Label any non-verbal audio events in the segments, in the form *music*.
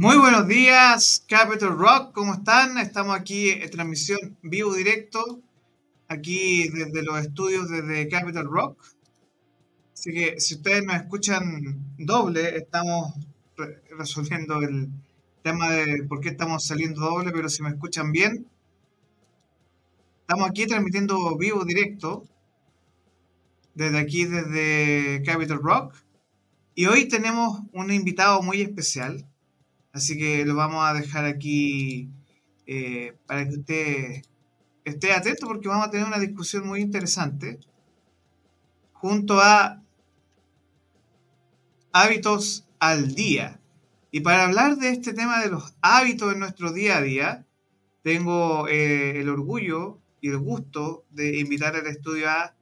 Muy buenos días, Capital Rock, ¿cómo están? Estamos aquí en transmisión vivo directo, aquí desde los estudios desde Capital Rock. Así que si ustedes nos escuchan doble, estamos resolviendo el tema de por qué estamos saliendo doble, pero si me escuchan bien, estamos aquí transmitiendo vivo directo desde aquí, desde Capital Rock. Y hoy tenemos un invitado muy especial, así que lo vamos a dejar aquí eh, para que usted esté atento porque vamos a tener una discusión muy interesante junto a hábitos al día. Y para hablar de este tema de los hábitos en nuestro día a día, tengo eh, el orgullo y el gusto de invitar al estudio a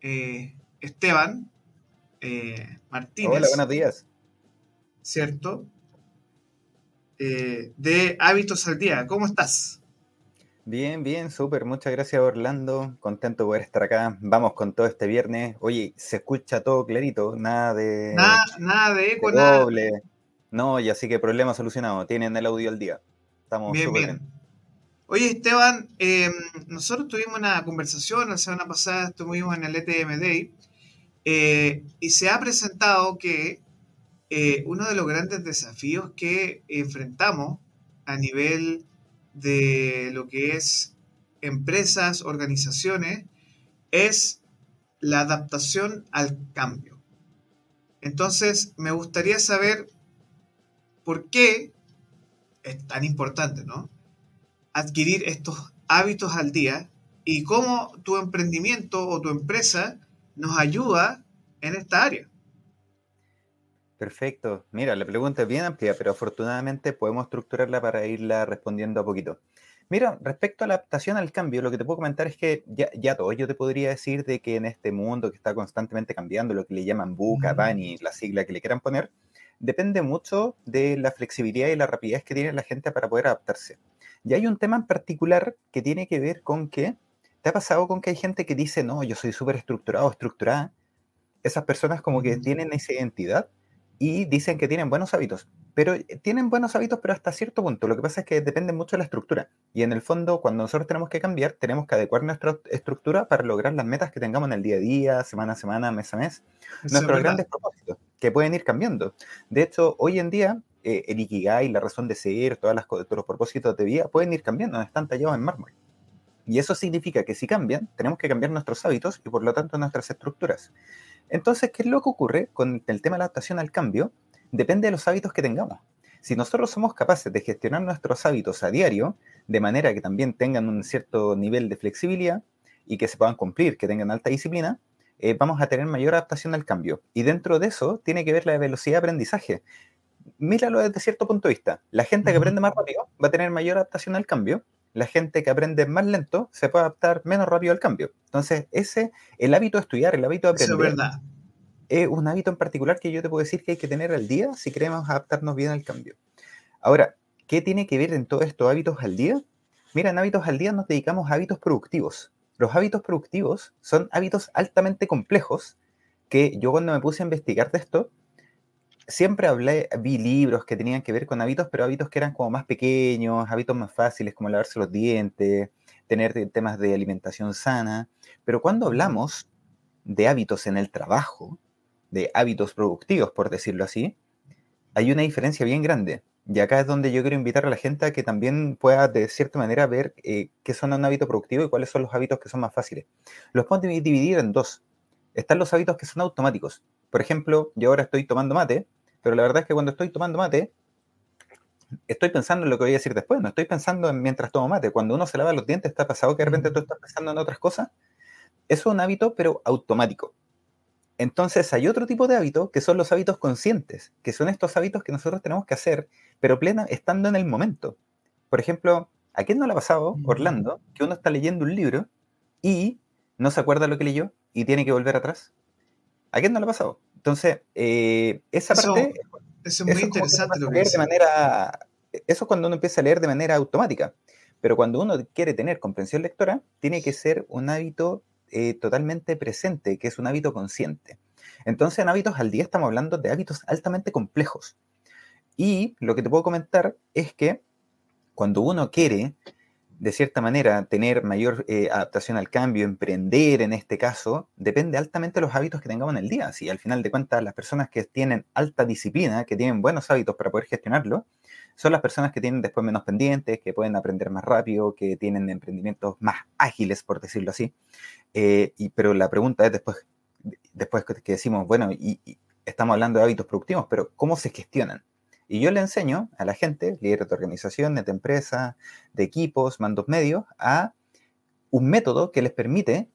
eh, Esteban eh, Martínez. Hola, buenos días. ¿Cierto? De Hábitos al Día. ¿Cómo estás? Bien, bien, súper. Muchas gracias, Orlando. Contento de poder estar acá. Vamos con todo este viernes. Oye, se escucha todo clarito, nada de. Nada, nada de eco, nada. Doble. No, y así que problema solucionado. Tienen el audio al día. Estamos bien, bien. Oye, Esteban, em, nosotros tuvimos una conversación la semana pasada, estuvimos en el ETM Day, eh, y se ha presentado que eh, uno de los grandes desafíos que enfrentamos a nivel de lo que es empresas, organizaciones, es la adaptación al cambio. Entonces, me gustaría saber por qué es tan importante, ¿no? Adquirir estos hábitos al día y cómo tu emprendimiento o tu empresa nos ayuda en esta área. Perfecto. Mira, la pregunta es bien amplia, pero afortunadamente podemos estructurarla para irla respondiendo a poquito. Mira, respecto a la adaptación al cambio, lo que te puedo comentar es que ya, todo, yo te podría decir de que en este mundo que está constantemente cambiando, lo que le llaman buca, bunny, la sigla que le quieran poner, depende mucho de la flexibilidad y la rapidez que tiene la gente para poder adaptarse. Y hay un tema en particular que tiene que ver con que, ¿te ha pasado con que hay gente que dice, no, yo soy súper estructurado, estructurada? Esas personas como que tienen esa identidad y dicen que tienen buenos hábitos, pero eh, tienen buenos hábitos, pero hasta cierto punto. Lo que pasa es que depende mucho de la estructura. Y en el fondo, cuando nosotros tenemos que cambiar, tenemos que adecuar nuestra estructura para lograr las metas que tengamos en el día a día, semana a semana, mes a mes. nuestros grandes propósitos, que pueden ir cambiando. De hecho, hoy en día, eh, el Ikigai, la razón de ser, todas las, todos los propósitos de vida pueden ir cambiando, están tallados en mármol. Y eso significa que si cambian, tenemos que cambiar nuestros hábitos y por lo tanto nuestras estructuras. Entonces, ¿qué es lo que ocurre con el tema de la adaptación al cambio? Depende de los hábitos que tengamos. Si nosotros somos capaces de gestionar nuestros hábitos a diario, de manera que también tengan un cierto nivel de flexibilidad y que se puedan cumplir, que tengan alta disciplina, eh, vamos a tener mayor adaptación al cambio. Y dentro de eso tiene que ver la velocidad de aprendizaje. Míralo desde cierto punto de vista. La gente que aprende más rápido va a tener mayor adaptación al cambio la gente que aprende más lento se puede adaptar menos rápido al cambio. Entonces, ese, el hábito de estudiar, el hábito de aprender, es, verdad. es un hábito en particular que yo te puedo decir que hay que tener al día si queremos adaptarnos bien al cambio. Ahora, ¿qué tiene que ver en todos estos hábitos al día? Mira, en hábitos al día nos dedicamos a hábitos productivos. Los hábitos productivos son hábitos altamente complejos que yo cuando me puse a investigar de esto, siempre hablé, vi libros que tenían que ver con hábitos, pero hábitos que eran como más pequeños, hábitos más fáciles, como lavarse los dientes, tener temas de alimentación sana. Pero cuando hablamos de hábitos en el trabajo, de hábitos productivos, por decirlo así, hay una diferencia bien grande. Y acá es donde yo quiero invitar a la gente a que también pueda, de cierta manera, ver eh, qué son un hábito productivo y cuáles son los hábitos que son más fáciles. Los podemos dividir en dos. Están los hábitos que son automáticos. Por ejemplo, yo ahora estoy tomando mate pero la verdad es que cuando estoy tomando mate, estoy pensando en lo que voy a decir después, no estoy pensando en mientras tomo mate. Cuando uno se lava los dientes, ¿está pasado que de repente tú estás pensando en otras cosas? Eso es un hábito, pero automático. Entonces hay otro tipo de hábitos que son los hábitos conscientes, que son estos hábitos que nosotros tenemos que hacer, pero plena, estando en el momento. Por ejemplo, ¿a quién no le ha pasado, Orlando, que uno está leyendo un libro y no se acuerda lo que leyó y tiene que volver atrás? ¿A quién no le ha pasado? Entonces, eh, esa parte... Eso es muy interesante lo que de manera, Eso es cuando uno empieza a leer de manera automática. Pero cuando uno quiere tener comprensión lectora, tiene que ser un hábito eh, totalmente presente, que es un hábito consciente. Entonces, en hábitos al día estamos hablando de hábitos altamente complejos. Y lo que te puedo comentar es que cuando uno quiere, de cierta manera, tener mayor eh, adaptación al cambio, emprender en este caso, depende altamente de los hábitos que tengamos en el día. Si al final de cuentas las personas que tienen alta disciplina, que tienen buenos hábitos para poder gestionarlo, son las personas que tienen después menos pendientes, que pueden aprender más rápido, que tienen emprendimientos más ágiles, por decirlo así. Eh, pero la pregunta es después, después que decimos, bueno, y, estamos hablando de hábitos productivos, pero ¿cómo se gestionan? Y yo le enseño a la gente, líderes de organizaciones, de empresas, de equipos, mandos medios, a un método que les permite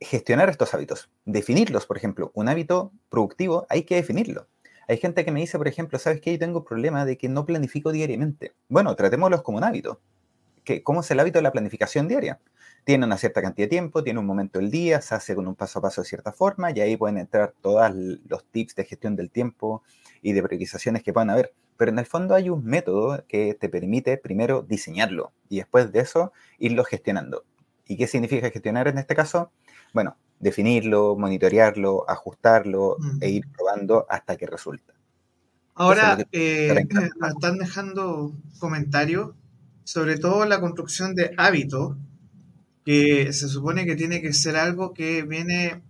gestionar estos hábitos, definirlos, por ejemplo. Un hábito productivo hay que definirlo. Hay gente que me dice, por ejemplo, ¿sabes qué? Yo tengo problema de que no planifico diariamente. Bueno, tratémoslos como un hábito. ¿Cómo es el hábito de la planificación diaria? Tiene una cierta cantidad de tiempo, tiene un momento del día, se hace con un paso a paso de cierta forma y ahí pueden entrar todos los tips de gestión del tiempo y de priorizaciones que puedan haber. Pero en el fondo hay un método que te permite primero diseñarlo y después de eso irlo gestionando. ¿Y qué significa gestionar en este caso? Bueno, definirlo, monitorearlo, ajustarlo e ir probando hasta que resulta. Ahora, eh, están dejando comentarios sobre todo la construcción de hábitos, que se supone que tiene que ser algo que viene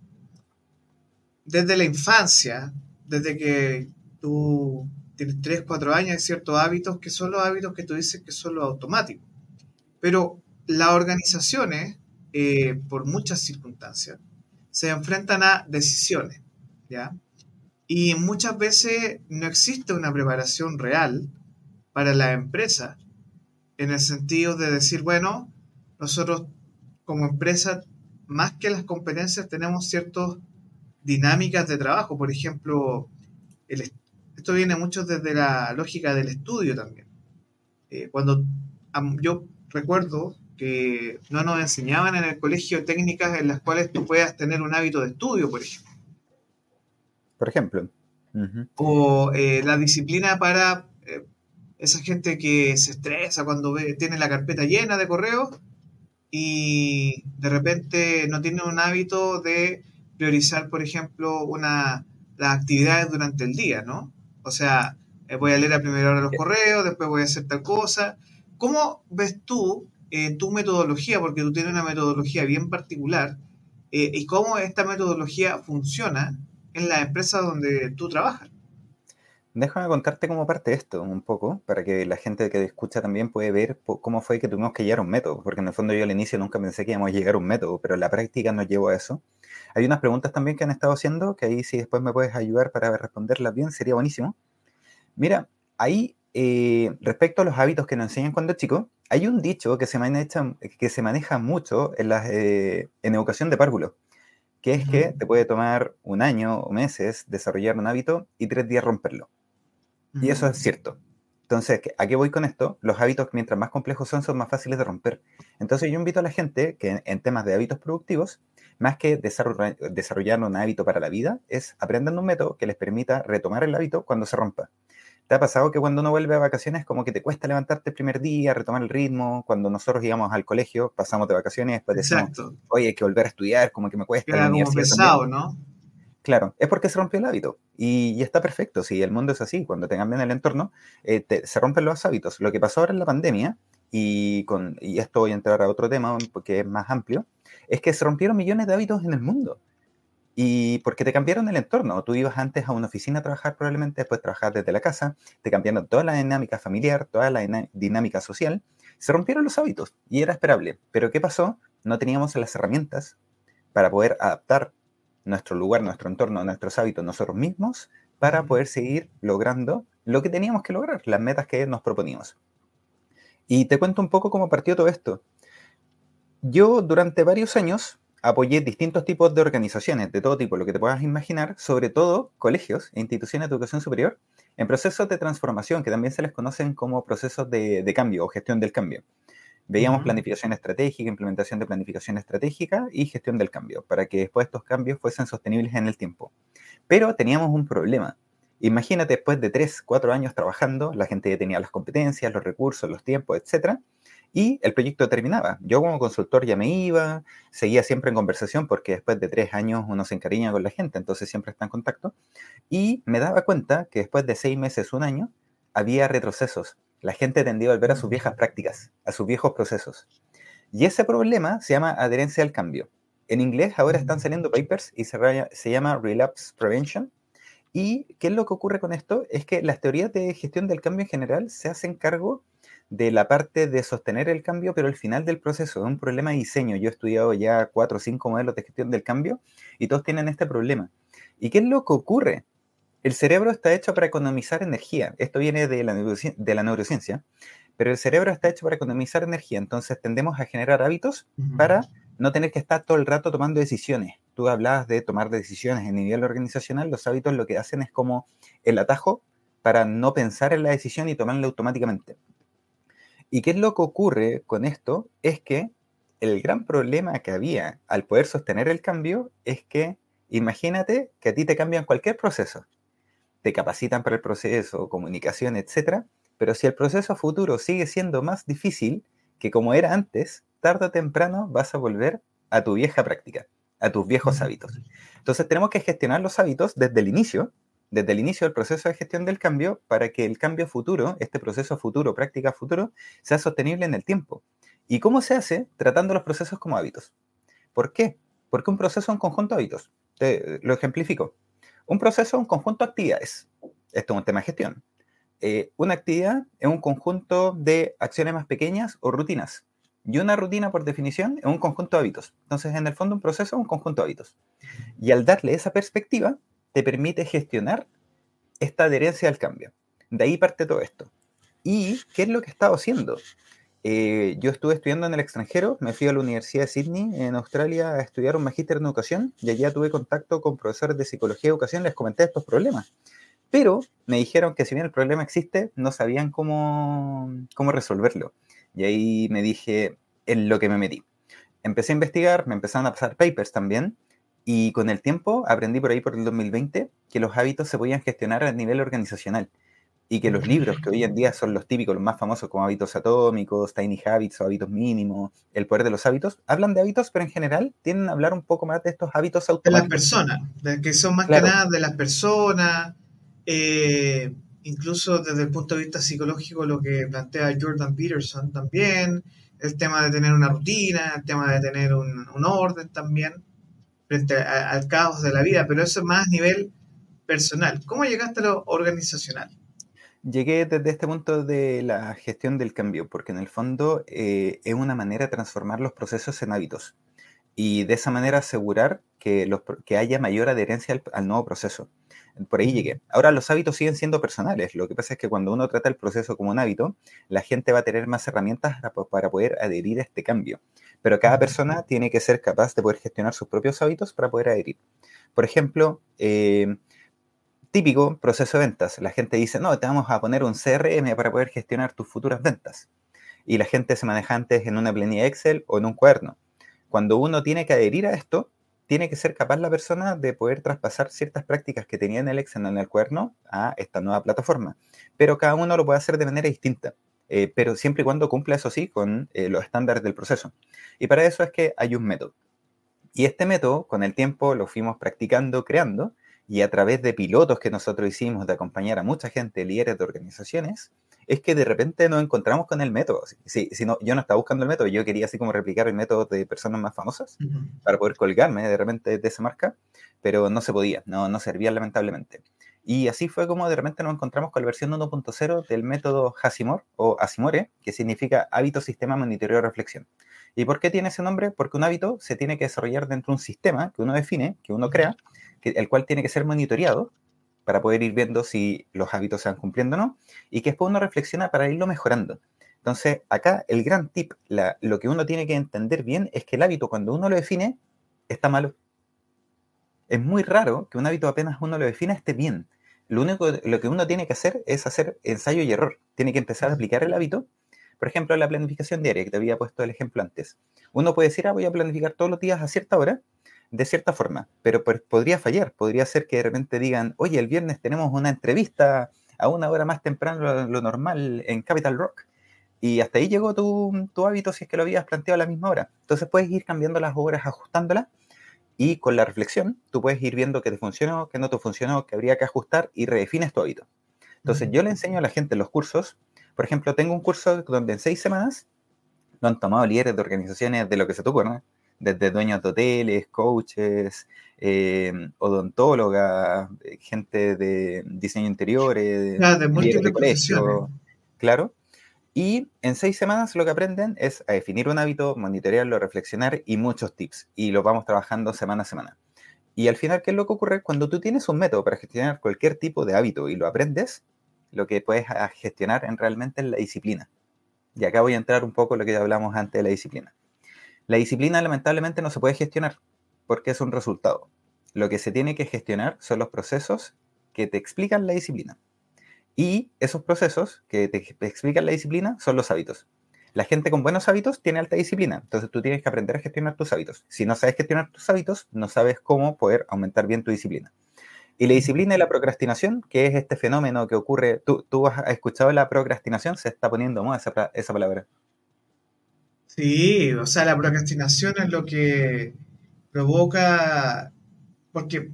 desde la infancia, desde que tú tienes 3, 4 años, hay ciertos hábitos que son los hábitos que tú dices que son los automáticos. Pero las organizaciones, eh, por muchas circunstancias, se enfrentan a decisiones, ¿ya? Y muchas veces no existe una preparación real para la empresa en el sentido de decir, bueno, nosotros como empresa, más que las competencias, tenemos ciertas dinámicas de trabajo. Por ejemplo, esto viene mucho desde la lógica del estudio también. Eh, cuando yo recuerdo que no nos enseñaban en el colegio técnicas en las cuales tú puedas tener un hábito de estudio, por ejemplo. Por ejemplo. O eh, la disciplina para eh, esa gente que se estresa cuando ve, tiene la carpeta llena de correos y de repente no tiene un hábito de priorizar, por ejemplo, una, las actividades durante el día, ¿no? O sea, eh, voy a leer a primera hora los correos, después voy a hacer tal cosa. ¿Cómo ves tú eh, tu metodología? Porque tú tienes una metodología bien particular. Eh, ¿Y cómo esta metodología funciona en la empresa donde tú trabajas? Déjame contarte cómo parte esto un poco, para que la gente que escucha también puede ver cómo fue que tuvimos que llegar a un método, porque en el fondo yo al inicio nunca pensé que íbamos a llegar a un método, pero la práctica nos llevó a eso. Hay unas preguntas también que han estado haciendo, que ahí si después me puedes ayudar para responderlas bien, sería buenísimo. Mira, ahí eh, respecto a los hábitos que nos enseñan cuando chicos, hay un dicho que se maneja, que se maneja mucho en, la, eh, en educación de párvulo, que es que te puede tomar un año o meses desarrollar un hábito y tres días romperlo. Y eso es cierto. Entonces, ¿a qué voy con esto? Los hábitos, mientras más complejos son, son más fáciles de romper. Entonces, yo invito a la gente que en temas de hábitos productivos, más que desarrollar un hábito para la vida, es aprendan un método que les permita retomar el hábito cuando se rompa. ¿Te ha pasado que cuando uno vuelve a vacaciones como que te cuesta levantarte el primer día, retomar el ritmo? Cuando nosotros íbamos al colegio, pasamos de vacaciones después decimos, oye, hay que volver a estudiar, como que me cuesta. Era como pesado, ¿no? Claro, es porque se rompió el hábito. Y, está perfecto. Si el mundo es así, cuando te cambian el entorno, eh, se rompen los hábitos. Lo que pasó ahora en la pandemia, y, con, y esto voy a entrar a otro tema porque es más amplio, es que se rompieron millones de hábitos en el mundo. Y porque te cambiaron el entorno. Tú ibas antes a una oficina a trabajar probablemente, después trabajar desde la casa, te cambiaron toda la dinámica familiar, toda la dinámica social, se rompieron los hábitos y era esperable. Pero ¿qué pasó? No teníamos las herramientas para poder adaptar nuestro lugar, nuestro entorno, nuestros hábitos, nosotros mismos, para poder seguir logrando lo que teníamos que lograr, las metas que nos proponíamos. Y te cuento un poco cómo partió todo esto. Yo durante varios años apoyé distintos tipos de organizaciones, de todo tipo, lo que te puedas imaginar, sobre todo colegios e instituciones de educación superior, en procesos de transformación, que también se les conocen como procesos de, de cambio o gestión del cambio. Veíamos planificación estratégica, implementación de planificación estratégica y gestión del cambio, para que después estos cambios fuesen sostenibles en el tiempo. Pero teníamos un problema. Imagínate, después de 3, 4 años trabajando, la gente ya tenía las competencias, los recursos, los tiempos, etc. Y el proyecto terminaba. Yo como consultor ya me iba, seguía siempre en conversación porque después de 3 años uno se encariña con la gente, entonces siempre está en contacto. Y me daba cuenta que después de 6 meses, un año, había retrocesos. La gente tendía a volver a sus viejas prácticas, a sus viejos procesos. Y ese problema se llama adherencia al cambio. En inglés ahora están saliendo papers y se, se llama Relapse Prevention. ¿Y qué es lo que ocurre con esto? Es que las teorías de gestión del cambio en general se hacen cargo de la parte de sostener el cambio, pero al final del proceso es un problema de diseño. Yo he estudiado ya cuatro o cinco modelos de gestión del cambio y todos tienen este problema. ¿Y qué es lo que ocurre? El cerebro está hecho para economizar energía. Esto viene de la, de la neurociencia, pero el cerebro está hecho para economizar energía. Entonces tendemos a generar hábitos para no tener que estar todo el rato tomando decisiones. Tú hablabas de tomar decisiones en nivel organizacional. Los hábitos lo que hacen es como el atajo para no pensar en la decisión y tomarla automáticamente. ¿Y qué es lo que ocurre con esto? Es que el gran problema que había al poder sostener el cambio es que imagínate que a ti te cambian cualquier proceso te capacitan para el proceso, comunicación, etc. Pero si el proceso futuro sigue siendo más difícil que como era antes, tarde o temprano vas a volver a tu vieja práctica, a tus viejos hábitos. Entonces tenemos que gestionar los hábitos desde el inicio, desde el inicio del proceso de gestión del cambio, para que el cambio futuro, este proceso futuro, práctica futuro, sea sostenible en el tiempo. ¿Y cómo se hace? Tratando los procesos como hábitos. ¿Por qué? Porque un proceso es un conjunto de hábitos. Te, lo ejemplifico. Un proceso es un conjunto de actividades. Esto es un tema de gestión. Eh, una actividad es un conjunto de acciones más pequeñas o rutinas. Y una rutina, por definición, es un conjunto de hábitos. Entonces, en el fondo, un proceso es un conjunto de hábitos. Y al darle esa perspectiva, te permite gestionar esta adherencia al cambio. De ahí parte todo esto. ¿Y qué es lo que he haciendo? Eh, yo estuve estudiando en el extranjero, me fui a la Universidad de Sydney, en Australia, a estudiar un magíster en educación y allá tuve contacto con profesores de psicología y educación, les comenté estos problemas. Pero me dijeron que si bien el problema existe, no sabían cómo, cómo resolverlo. Y ahí me dije en lo que me metí. Empecé a investigar, me empezaron a pasar papers también, y con el tiempo aprendí por ahí por el 2020 que los hábitos se podían gestionar a nivel organizacional y que los libros que hoy en día son los típicos, los más famosos como hábitos atómicos, tiny habits o hábitos mínimos, el poder de los hábitos, hablan de hábitos, pero en general tienen a hablar un poco más de estos hábitos automáticos. De las personas, de que son más que nada de las personas, eh, incluso desde el punto de vista psicológico, lo que plantea Jordan Peterson también, el tema de tener una rutina, el tema de tener un, orden también, frente al caos de la vida, pero eso es más a nivel personal. ¿Cómo llegaste a lo organizacional? Llegué desde este punto de la gestión del cambio, porque en el fondo eh, es una manera de transformar los procesos en hábitos y de esa manera asegurar que, los, que haya mayor adherencia al, nuevo proceso. Por ahí llegué. Ahora los hábitos siguen siendo personales. Lo que pasa es que cuando uno trata el proceso como un hábito, la gente va a tener más herramientas para, poder adherir a este cambio. Pero cada persona tiene que ser capaz de poder gestionar sus propios hábitos para poder adherir. Por ejemplo, eh, típico proceso de ventas. La gente dice, no, te vamos a poner un CRM para poder gestionar tus futuras ventas. Y la gente se maneja antes en una planilla Excel o en un cuaderno. Cuando uno tiene que adherir a esto, tiene que ser capaz la persona de poder traspasar ciertas prácticas que tenía en el Excel o en el cuaderno a esta nueva plataforma. Pero cada uno lo puede hacer de manera distinta. Eh, pero siempre y cuando cumpla, eso sí, con eh, los estándares del proceso. Y para eso es que hay un método. Y este método, con el tiempo, lo fuimos practicando, creando, y a través de pilotos que nosotros hicimos de acompañar a mucha gente, líderes de organizaciones, es que de repente nos encontramos con el método. Si, si no, yo no estaba buscando el método, yo quería así como replicar el método de personas más famosas para poder colgarme de repente de esa marca, pero no se podía, no, no servía lamentablemente. Y así fue como de repente nos encontramos con la versión 1.0 del método Hasimor o Asimore, que significa hábito, sistema, monitoreo, reflexión. ¿Y por qué tiene ese nombre? Porque un hábito se tiene que desarrollar dentro de un sistema que uno define, que uno crea, el cual tiene que ser monitoreado para poder ir viendo si los hábitos se van cumpliendo o no, y que después uno reflexiona para irlo mejorando. Entonces, acá el gran tip, lo que uno tiene que entender bien es que el hábito, cuando uno lo define, está malo. Es muy raro que un hábito apenas uno lo define esté bien. Lo único lo que uno tiene que hacer es hacer ensayo y error. Tiene que empezar a aplicar el hábito. Por ejemplo, la planificación diaria, que te había puesto el ejemplo antes. Uno puede decir, ah, voy a planificar todos los días a cierta hora, de cierta forma, pero podría fallar, podría ser que de repente digan, oye, el viernes tenemos una entrevista a una hora más temprano de lo normal en Capital Rock. Y hasta ahí llegó tu, tu, hábito si es que lo habías planteado a la misma hora. Entonces puedes ir cambiando las horas, ajustándolas, y con la reflexión tú puedes ir viendo que te funcionó, que no te funcionó, que habría que ajustar y redefines tu hábito. Entonces yo le enseño a la gente los cursos. Por ejemplo, tengo un curso donde en seis semanas lo han tomado líderes de organizaciones de lo que se te ocurra, desde dueños de hoteles, coaches, eh, odontólogas, gente de diseño interior, de, de múltiples profesiones. Claro. Y en seis semanas lo que aprenden es a definir un hábito, monitorearlo, reflexionar y muchos tips. Y lo vamos trabajando semana a semana. Y al final, ¿qué es lo que ocurre? Cuando tú tienes un método para gestionar cualquier tipo de hábito y lo aprendes, lo que puedes gestionar en realmente es la disciplina. Y acá voy a entrar un poco en lo que hablamos antes de la disciplina. La disciplina lamentablemente no se puede gestionar porque es un resultado. Lo que se tiene que gestionar son los procesos que te explican la disciplina. Y esos procesos que te explican la disciplina son los hábitos. La gente con buenos hábitos tiene alta disciplina, entonces tú tienes que aprender a gestionar tus hábitos. Si no sabes gestionar tus hábitos, no sabes cómo poder aumentar bien tu disciplina. Y la disciplina y la procrastinación, que es este fenómeno que ocurre, ¿tú, tú has escuchado la procrastinación? Se está poniendo moda esa, esa palabra. Sí, o sea, la procrastinación es lo que provoca, porque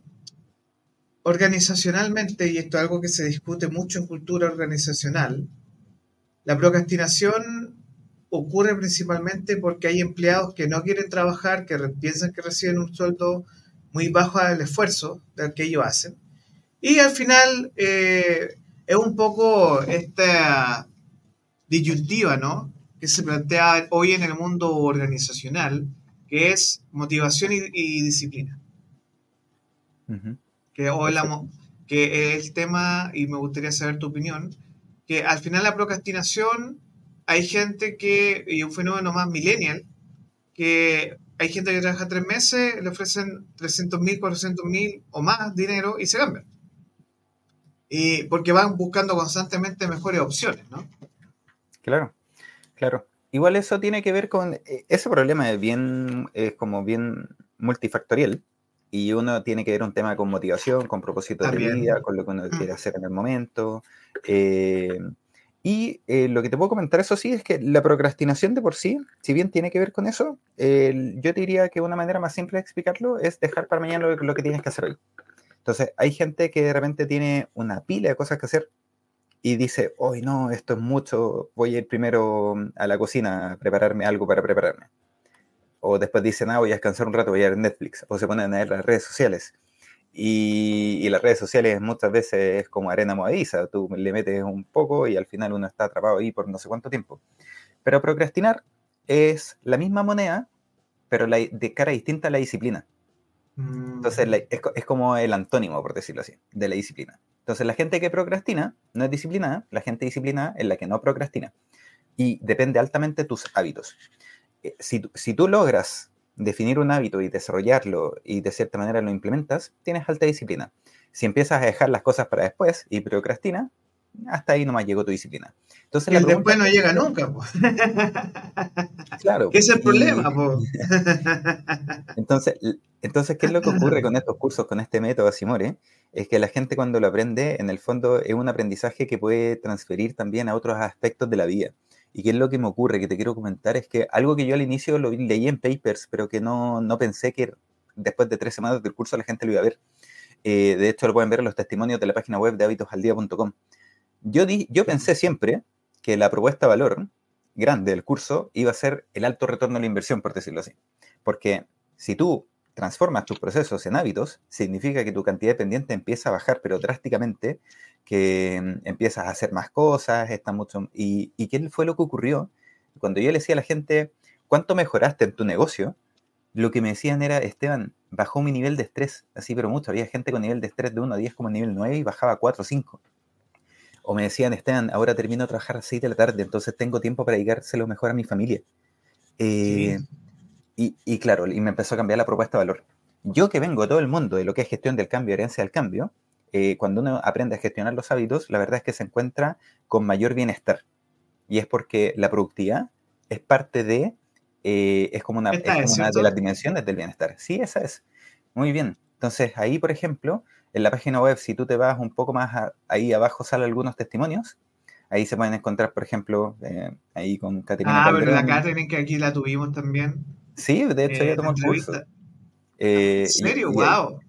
organizacionalmente, y esto es algo que se discute mucho en cultura organizacional, la procrastinación ocurre principalmente porque hay empleados que no quieren trabajar, que piensan que reciben un sueldo muy bajo al esfuerzo del que ellos hacen. Y al final eh, es un poco esta disyuntiva, ¿no? Que se plantea hoy en el mundo organizacional, que es motivación y, disciplina que, que es el tema, y me gustaría saber tu opinión, que al final la procrastinación, hay gente que, y un fenómeno más millennial, que hay gente que trabaja tres meses, le ofrecen 300 mil, 400 mil o más dinero y se cambian. Y porque van buscando constantemente mejores opciones, ¿no? Claro, claro. Igual eso tiene que ver con, e, ese problema es bien, es como bien multifactorial y uno tiene que ver un tema con motivación, con propósito de vida, con lo que uno mm. quiere hacer en el momento. Eh, y eh, lo que te puedo comentar, eso sí, es que la procrastinación de por sí, si bien tiene que ver con eso, yo te diría que una manera más simple de explicarlo es dejar para mañana lo, que tienes que hacer hoy. Entonces, hay gente que de repente tiene una pila de cosas que hacer y dice, hoy no, esto es mucho, voy a ir primero a la cocina a prepararme algo para prepararme o después dicen, ah, voy a descansar un rato, voy a ver Netflix, o se ponen a ver las redes sociales. Y, las redes sociales muchas veces es como arena movediza, tú le metes un poco y al final uno está atrapado ahí por no sé cuánto tiempo. Pero procrastinar es la misma moneda, pero de cara distinta a la disciplina. Entonces es, es, como el antónimo, por decirlo así, de la disciplina. Entonces la gente que procrastina no es disciplinada, la gente disciplinada es la que no procrastina. Y depende altamente de tus hábitos. Eh, si, tú logras definir un hábito y desarrollarlo y de cierta manera lo implementas, tienes alta disciplina. Si empiezas a dejar las cosas para después y procrastina, hasta ahí nomás llegó tu disciplina. Entonces, y después no llega nunca. *laughs* Claro. ¿Qué es el problema? entonces, entonces, ¿qué es lo que ocurre con estos cursos, con este método Simore? Es que la gente cuando lo aprende, en el fondo es un aprendizaje que puede transferir también a otros aspectos de la vida. ¿Y qué es lo que me ocurre? Que te quiero comentar es que algo que yo al inicio lo leí en papers, pero que no, no pensé que después de tres semanas del curso la gente lo iba a ver. Eh, de hecho, lo pueden ver en los testimonios de la página web de hábitosaldía.com. Yo, di, yo pensé siempre que la propuesta valor grande del curso iba a ser el alto retorno a la inversión, por decirlo así. Porque si tú transformas tus procesos en hábitos, significa que tu cantidad de pendiente empieza a bajar, pero drásticamente, que mm, empiezas a hacer más cosas, está mucho... ¿Y, ¿Y qué fue lo que ocurrió? Cuando yo le decía a la gente, ¿cuánto mejoraste en tu negocio? Lo que me decían era, Esteban, bajó mi nivel de estrés, así pero mucho. Había gente con nivel de estrés de 1 a 10 como nivel 9 y bajaba a 4 o 5. O me decían, Esteban, ahora termino de trabajar a 6 de la tarde, entonces tengo tiempo para dedicárselo mejor a mi familia. Eh, y, y, claro, y me empezó a cambiar la propuesta de valor. Yo que vengo de todo el mundo de lo que es gestión del cambio, herencia del cambio, eh, cuando uno aprende a gestionar los hábitos, la verdad es que se encuentra con mayor bienestar. Y es porque la productividad es parte de, eh, es como, una, es una de las dimensiones del bienestar. Sí, esa es. Muy bien. Entonces, ahí, por ejemplo, en la página web, si tú te vas un poco más ahí abajo, salen algunos testimonios. Ahí se pueden encontrar, por ejemplo, eh, ahí con Caterina. Ah, pero la Caterina que aquí la tuvimos también. Sí, de hecho, ella tomó el curso. ¿En serio? ¡Wow!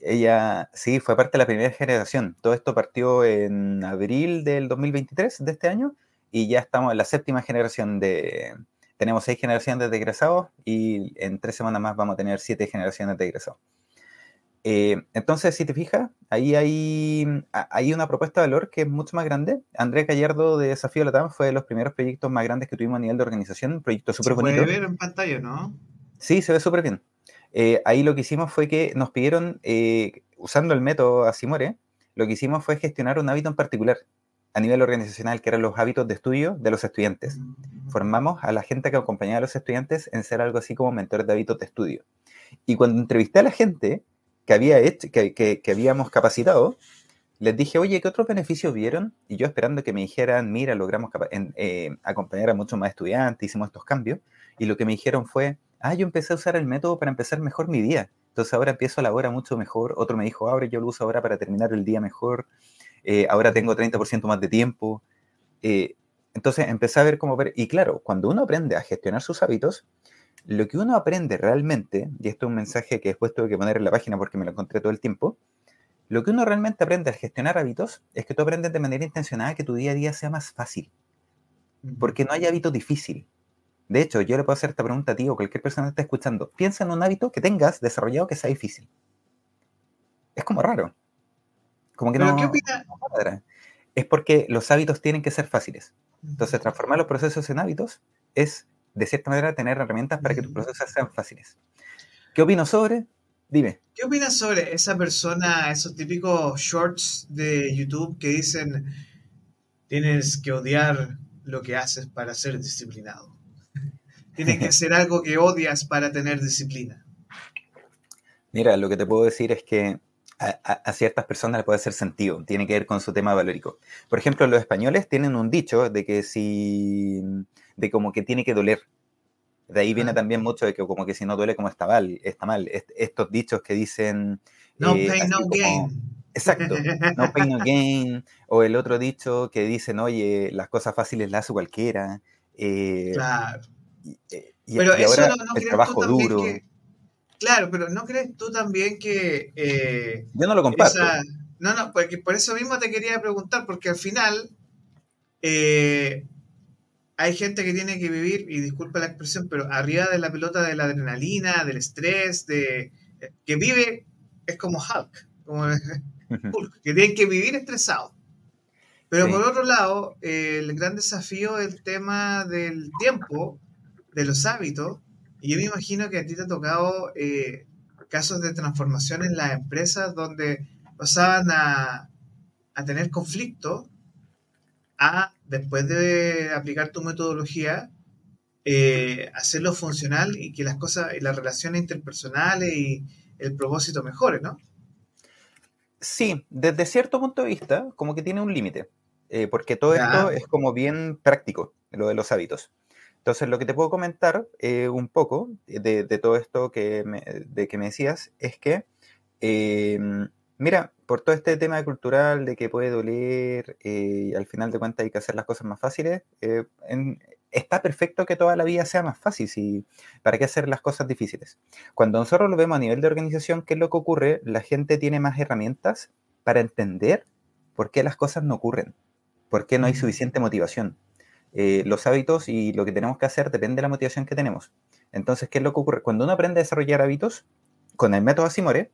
ella, sí, fue parte de la primera generación. Todo esto partió en abril del 2023 de este año y ya estamos en la séptima generación de... Tenemos seis generaciones de egresados y en tres semanas más vamos a tener siete generaciones de egresados. Eh, entonces, si te fijas, ahí hay, hay una propuesta de valor que es mucho más grande. Andrea Gallardo de Desafío Latam fue de los primeros proyectos más grandes que tuvimos a nivel de organización, un proyecto súper bonito. Se puede ver en pantalla, ¿no? Sí, se ve súper bien. Eh, ahí lo que hicimos fue que nos pidieron, eh, usando el método Asimore, lo que hicimos fue gestionar un hábito en particular a nivel organizacional, que eran los hábitos de estudio de los estudiantes. Mm. Formamos a la gente que acompañaba a los estudiantes en ser algo así como mentores de hábitos de estudio. Y cuando entrevisté a la gente que, había hecho, que, que, habíamos capacitado, les dije, oye, ¿qué otros beneficios vieron? Y yo esperando que me dijeran, mira, logramos eh, acompañar a muchos más estudiantes, hicimos estos cambios. Y lo que me dijeron fue, ah, yo empecé a usar el método para empezar mejor mi día. Entonces ahora empiezo la hora mucho mejor. Otro me dijo, ahora yo lo uso ahora para terminar el día mejor. Eh, ahora tengo 30% más de tiempo. Eh, entonces empecé a ver cómo ver. Y claro, cuando uno aprende a gestionar sus hábitos, lo que uno aprende realmente, y esto es un mensaje que después tuve que poner en la página porque me lo encontré todo el tiempo, lo que uno realmente aprende al gestionar hábitos es que tú aprendes de manera intencionada que tu día a día sea más fácil. Porque no hay hábito difícil. De hecho, yo le puedo hacer esta pregunta a ti o cualquier persona que esté escuchando. Piensa en un hábito que tengas desarrollado que sea difícil. Es como raro. Como que no, qué opina? es porque los hábitos tienen que ser fáciles. Entonces, transformar los procesos en hábitos es, de cierta manera, tener herramientas para que tus procesos sean fáciles. ¿Qué opinas sobre? Dime. ¿Qué opinas sobre esa persona, esos típicos shorts de YouTube que dicen tienes que odiar lo que haces para ser disciplinado? *laughs* Tienes que hacer algo que odias para tener disciplina. Mira, lo que te puedo decir es que a, ciertas personas le puede hacer sentido, tiene que ver con su tema valórico. Por ejemplo, los españoles tienen un dicho de que si, de como que tiene que doler. De ahí viene también mucho de que como que si no duele como está mal, está mal. estos dichos que dicen... No eh, pain, no gain. Exacto, no pain, no gain. O el otro dicho que dicen, oye, las cosas fáciles las hace cualquiera. Eh, claro. Eh, pero eso no, el trabajo duro. claro, pero ¿no crees tú también que... Eh, Yo no lo comparto. no, no, porque por eso mismo te quería preguntar, porque al final eh, hay gente que tiene que vivir, y disculpa la expresión, pero arriba de la pelota de la adrenalina, del estrés, de que vive, es como Hulk, como Hulk, que tienen que vivir estresado. Pero por otro lado, el gran desafío es el tema del tiempo de los hábitos, y yo me imagino que a ti te ha tocado eh, casos de transformación en las empresas donde pasaban a, tener conflicto a, después de aplicar tu metodología, eh, hacerlo funcional y que las cosas, y las relaciones interpersonales y el propósito mejore, ¿no? Sí, desde cierto punto de vista, como que tiene un límite, eh, porque todo esto es como bien práctico, lo de los hábitos. Entonces, lo que te puedo comentar eh, un poco de, todo esto que me, de que me decías es que, mira, por todo este tema cultural de que puede doler y eh, al final de cuentas hay que hacer las cosas más fáciles, eh, está perfecto que toda la vida sea más fácil. ¿y ¿Para qué hacer las cosas difíciles? Cuando nosotros lo vemos a nivel de organización, ¿qué es lo que ocurre? La gente tiene más herramientas para entender por qué las cosas no ocurren, por qué no hay suficiente motivación eh, los hábitos y lo que tenemos que hacer depende de la motivación que tenemos. Entonces, ¿qué es lo que ocurre? Cuando uno aprende a desarrollar hábitos, con el método Asimore,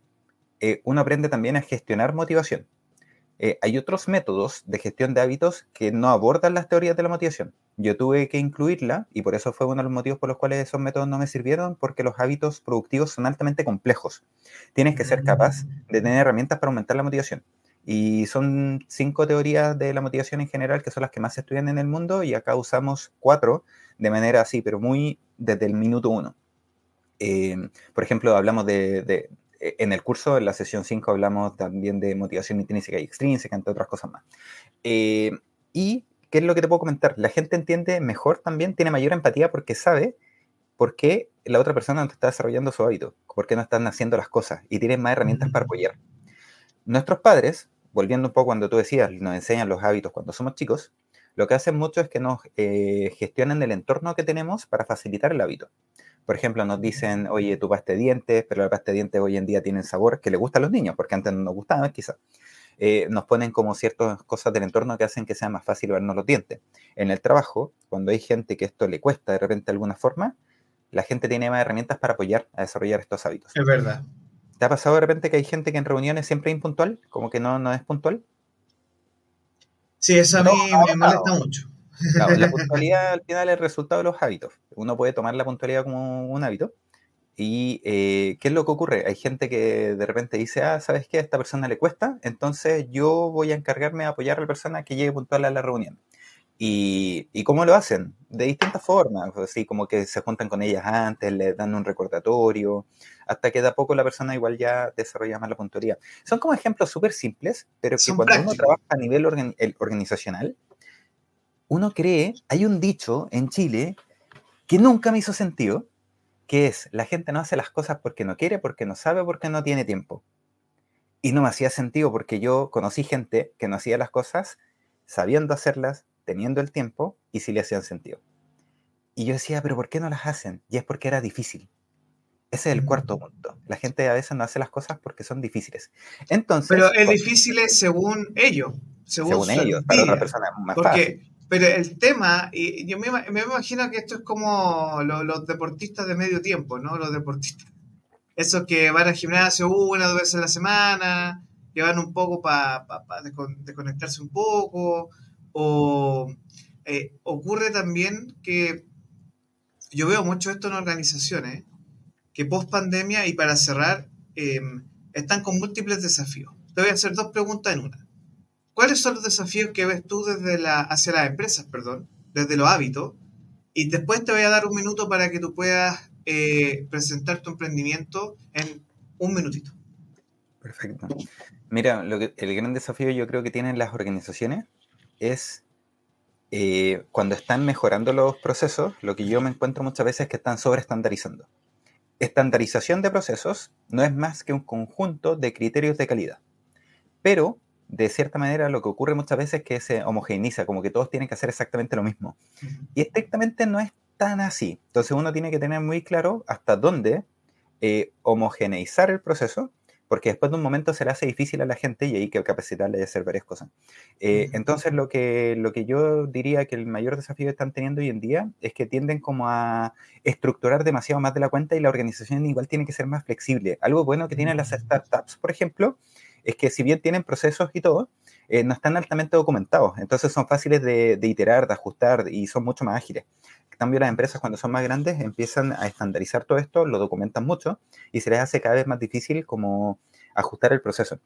eh, uno aprende también a gestionar motivación. Eh, hay otros métodos de gestión de hábitos que no abordan las teorías de la motivación. Yo tuve que incluirla y por eso fue uno de los motivos por los cuales esos métodos no me sirvieron, porque los hábitos productivos son altamente complejos. Tienes que ser capaz de tener herramientas para aumentar la motivación. Y son cinco teorías de la motivación en general que son las que más se estudian en el mundo y acá usamos cuatro de manera así, pero muy desde el minuto uno. Em, por ejemplo, hablamos de, en el curso, en la sesión 5, hablamos también de motivación intrínseca y extrínseca, entre otras cosas más. Em, y, ¿qué es lo que te puedo comentar? La gente entiende mejor también, tiene mayor empatía porque sabe por qué la otra persona no está desarrollando su hábito, por qué no están haciendo las cosas y tiene más herramientas para apoyar. Nuestros padres volviendo un poco cuando tú decías, nos enseñan los hábitos cuando somos chicos, lo que hacen mucho es que nos eh, gestionan el entorno que tenemos para facilitar el hábito. Por ejemplo, nos dicen, oye, tu pasta de dientes, pero la pasta de dientes hoy en día tiene sabor que le gusta a los niños, porque antes no nos gustaba, quizás. Eh, nos ponen como ciertas cosas del entorno que hacen que sea más fácil vernos los dientes. En el trabajo, cuando hay gente que esto le cuesta de repente de alguna forma, la gente tiene más herramientas para apoyar a desarrollar estos hábitos. Es verdad. ¿Te ha pasado de repente que hay gente que en reuniones siempre es impuntual? Como que no, no es puntual. Sí, eso a mí me molesta mucho. La *laughs* puntualidad al final es el resultado de los hábitos. Uno puede tomar la puntualidad como un hábito. ¿Y eh, qué es lo que ocurre? Hay gente que de repente dice, ah, ¿sabes qué? A esta persona le cuesta, entonces yo voy a encargarme de apoyar a la persona que llegue puntual a la reunión. ¿Y, ¿Y cómo lo hacen? De distintas formas, así como que se juntan con ellas antes, les dan un recordatorio, hasta que de a poco la persona igual ya desarrolla más la puntualidad. Son como ejemplos súper simples, pero que cuando uno trabaja a nivel organizacional, uno cree, hay un dicho en Chile que nunca me hizo sentido, que es, la gente no hace las cosas porque no quiere, porque no sabe, porque no tiene tiempo. Y no me hacía sentido porque yo conocí gente que no hacía las cosas sabiendo hacerlas, teniendo el tiempo y si le hacían sentido. Y yo decía, pero ¿por qué no las hacen? Y es porque era difícil. Ese es el cuarto mm. punto. La gente a veces no hace las cosas porque son difíciles. Entonces, pero es difícil según ellos. Según, ellos, para otra persona es más porque, Pero el tema, y yo me, imagino que esto es como los, deportistas de medio tiempo, ¿no? Los deportistas. Esos que van al gimnasio una o dos veces a la semana, que van un poco para desconectarse un poco, o eh, ocurre también que yo veo mucho esto en organizaciones, que post pandemia y para cerrar, em, están con múltiples desafíos. Te voy a hacer dos preguntas en una. ¿Cuáles son los desafíos que ves tú desde la, hacia las empresas, perdón, desde los hábitos? Y después te voy a dar un minuto para que tú puedas eh, presentar tu emprendimiento en un minutito. Perfecto. Mira, lo que, el gran desafío yo creo que tienen las organizaciones es eh, cuando están mejorando los procesos, lo que yo me encuentro muchas veces es que están sobreestandarizando. Estandarización de procesos no es más que un conjunto de criterios de calidad, pero de cierta manera lo que ocurre muchas veces es que se homogeneiza, como que todos tienen que hacer exactamente lo mismo. Y estrictamente no es tan así. Entonces uno tiene que tener muy claro hasta dónde eh, homogeneizar el proceso, porque después de un momento se le hace difícil a la gente y hay que capacitarle de hacer varias cosas. Eh, entonces lo que, lo que yo diría que el mayor desafío que están teniendo hoy en día es que tienden como a estructurar demasiado más de la cuenta y la organización igual tiene que ser más flexible. Algo bueno que tienen las startups, por ejemplo, es que si bien tienen procesos y todo, eh, no están altamente documentados, entonces son fáciles de, iterar, de ajustar y son mucho más ágiles. Cambio, las empresas cuando son más grandes empiezan a estandarizar todo esto, lo documentan mucho y se les hace cada vez más difícil como ajustar el proceso.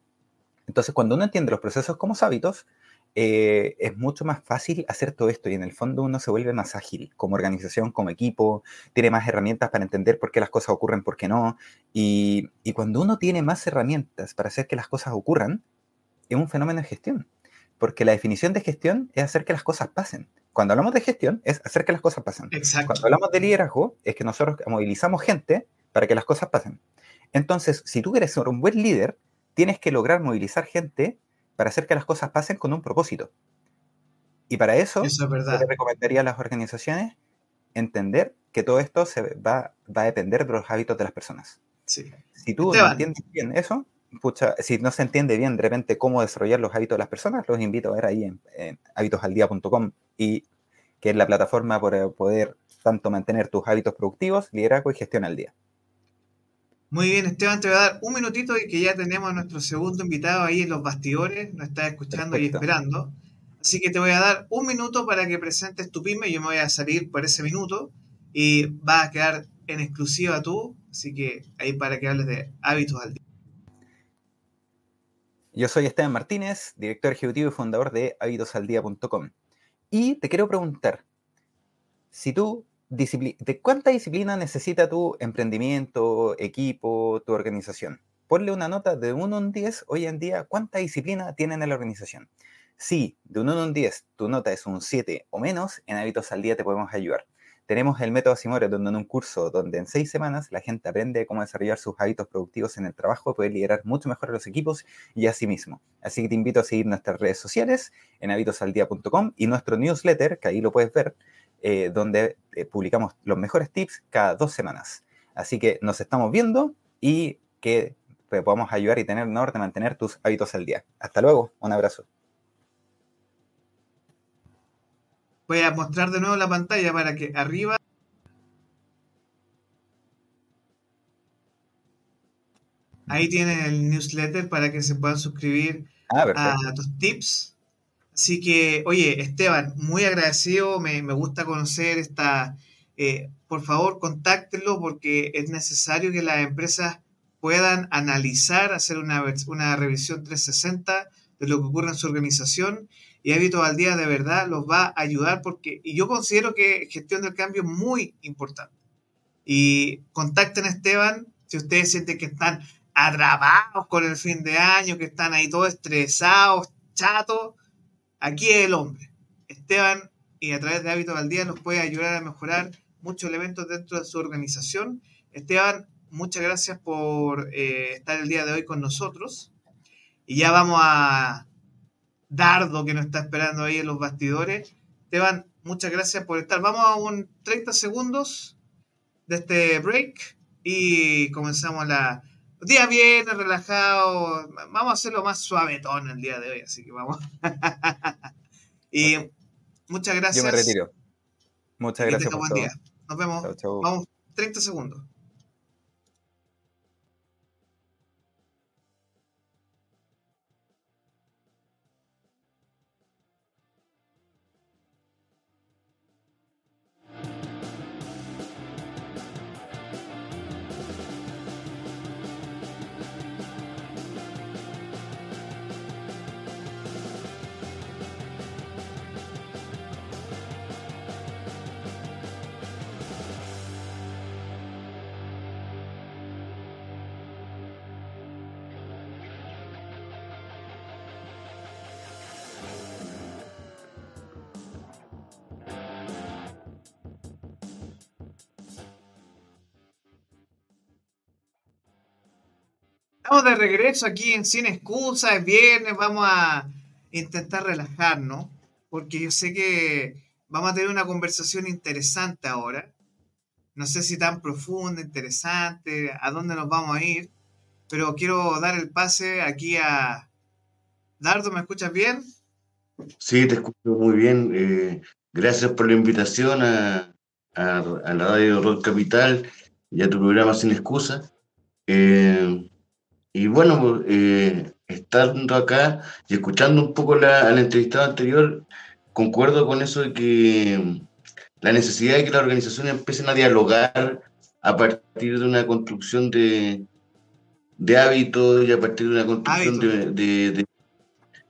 Entonces, cuando uno entiende los procesos como hábitos, eh, es mucho más fácil hacer todo esto y en el fondo uno se vuelve más ágil como organización, como equipo, tiene más herramientas para entender por qué las cosas ocurren, por qué no. Y, y cuando uno tiene más herramientas para hacer que las cosas ocurran, es un fenómeno de gestión. Porque la definición de gestión es hacer que las cosas pasen. Cuando hablamos de gestión, es hacer que las cosas pasen. Cuando hablamos de liderazgo, es que nosotros movilizamos gente para que las cosas pasen. Entonces, si tú quieres ser un buen líder, tienes que lograr movilizar gente para hacer que las cosas pasen con un propósito. Y para eso, eso recomendaría a las organizaciones entender que todo esto se va, va, a depender de los hábitos de las personas. Sí. Si tú no entiendes bien eso, si no se entiende bien de repente cómo desarrollar los hábitos de las personas, los invito a ver ahí en, en hábitosaldía.com y que es la plataforma para poder tanto mantener tus hábitos productivos, liderazgo y gestión al día. Muy bien, Esteban, te voy a dar un minutito y que ya tenemos a nuestro segundo invitado ahí en los bastidores, nos está escuchando y esperando. Así que te voy a dar un minuto para que presentes tu pyme, yo me voy a salir por ese minuto y va a quedar en exclusiva tú, así que ahí para que hables de hábitos al día. Yo soy Esteban Martínez, director ejecutivo y fundador de hábitosaldía.com. Y te quiero preguntar, si tú ¿de cuánta disciplina necesita tu emprendimiento, equipo, tu organización? Ponle una nota de 1 a 10 hoy en día, ¿cuánta disciplina tienen en la organización? Si de 1 a 10 tu nota es un 7 o menos, en Hábitos al Día te podemos ayudar. tenemos el método Simore, donde en un curso donde en seis semanas la gente aprende cómo desarrollar sus hábitos productivos en el trabajo, puede liderar mucho mejor a los equipos y a sí mismo. Así que te invito a seguir nuestras redes sociales en hábitosaldia.com y nuestro newsletter, que ahí lo puedes ver, eh, donde eh, publicamos los mejores tips cada dos semanas. Así que nos estamos viendo y que podamos ayudar y tener honor de mantener tus hábitos al día. Hasta luego, un abrazo. Voy a mostrar de nuevo la pantalla para que arriba Ahí tienen el newsletter para que se puedan suscribir ah, a tus tips. Así que, oye, Esteban, muy agradecido, me, gusta conocer esta... Eh, por favor, contáctenlo porque es necesario que las empresas puedan analizar, hacer una, una revisión 360 de lo que ocurre en su organización y Hábitos al Día de verdad los va a ayudar porque, y yo considero que gestión del cambio es muy importante. Y contacten a Esteban si ustedes sienten que están atrapados con el fin de año, que están ahí todos estresados, chatos. Aquí es el hombre. Esteban, y a través de Hábitos al Día, nos puede ayudar a mejorar muchos elementos dentro de su organización. Esteban, muchas gracias por eh, estar el día de hoy con nosotros. Y ya vamos a Dardo que nos está esperando ahí en los bastidores. Esteban, muchas gracias por estar. Vamos a un 30 segundos de este break y comenzamos la día bien, relajado. Vamos a hacerlo más suavetón el día de hoy, así que vamos. *laughs* y muchas gracias. Yo me retiro. Muchas gracias. Por día. Nos vemos. Vamos 30 segundos. Estamos de regreso aquí en Sin Excusa, es viernes, vamos a intentar relajarnos, porque yo sé que vamos a tener una conversación interesante ahora. No sé si tan profunda, interesante, a dónde nos vamos a ir, pero quiero dar el pase aquí a Dardo, ¿me escuchas bien? Sí, te escucho muy bien. Eh, gracias por la invitación a, la radio Rock Capital y a tu programa Sin Excusa. Eh, y bueno, eh, estando acá y escuchando un poco la, al entrevistado anterior, concuerdo con eso de que la necesidad de que las organizaciones empiecen a dialogar a partir de una construcción de, de hábitos y a partir de una construcción de,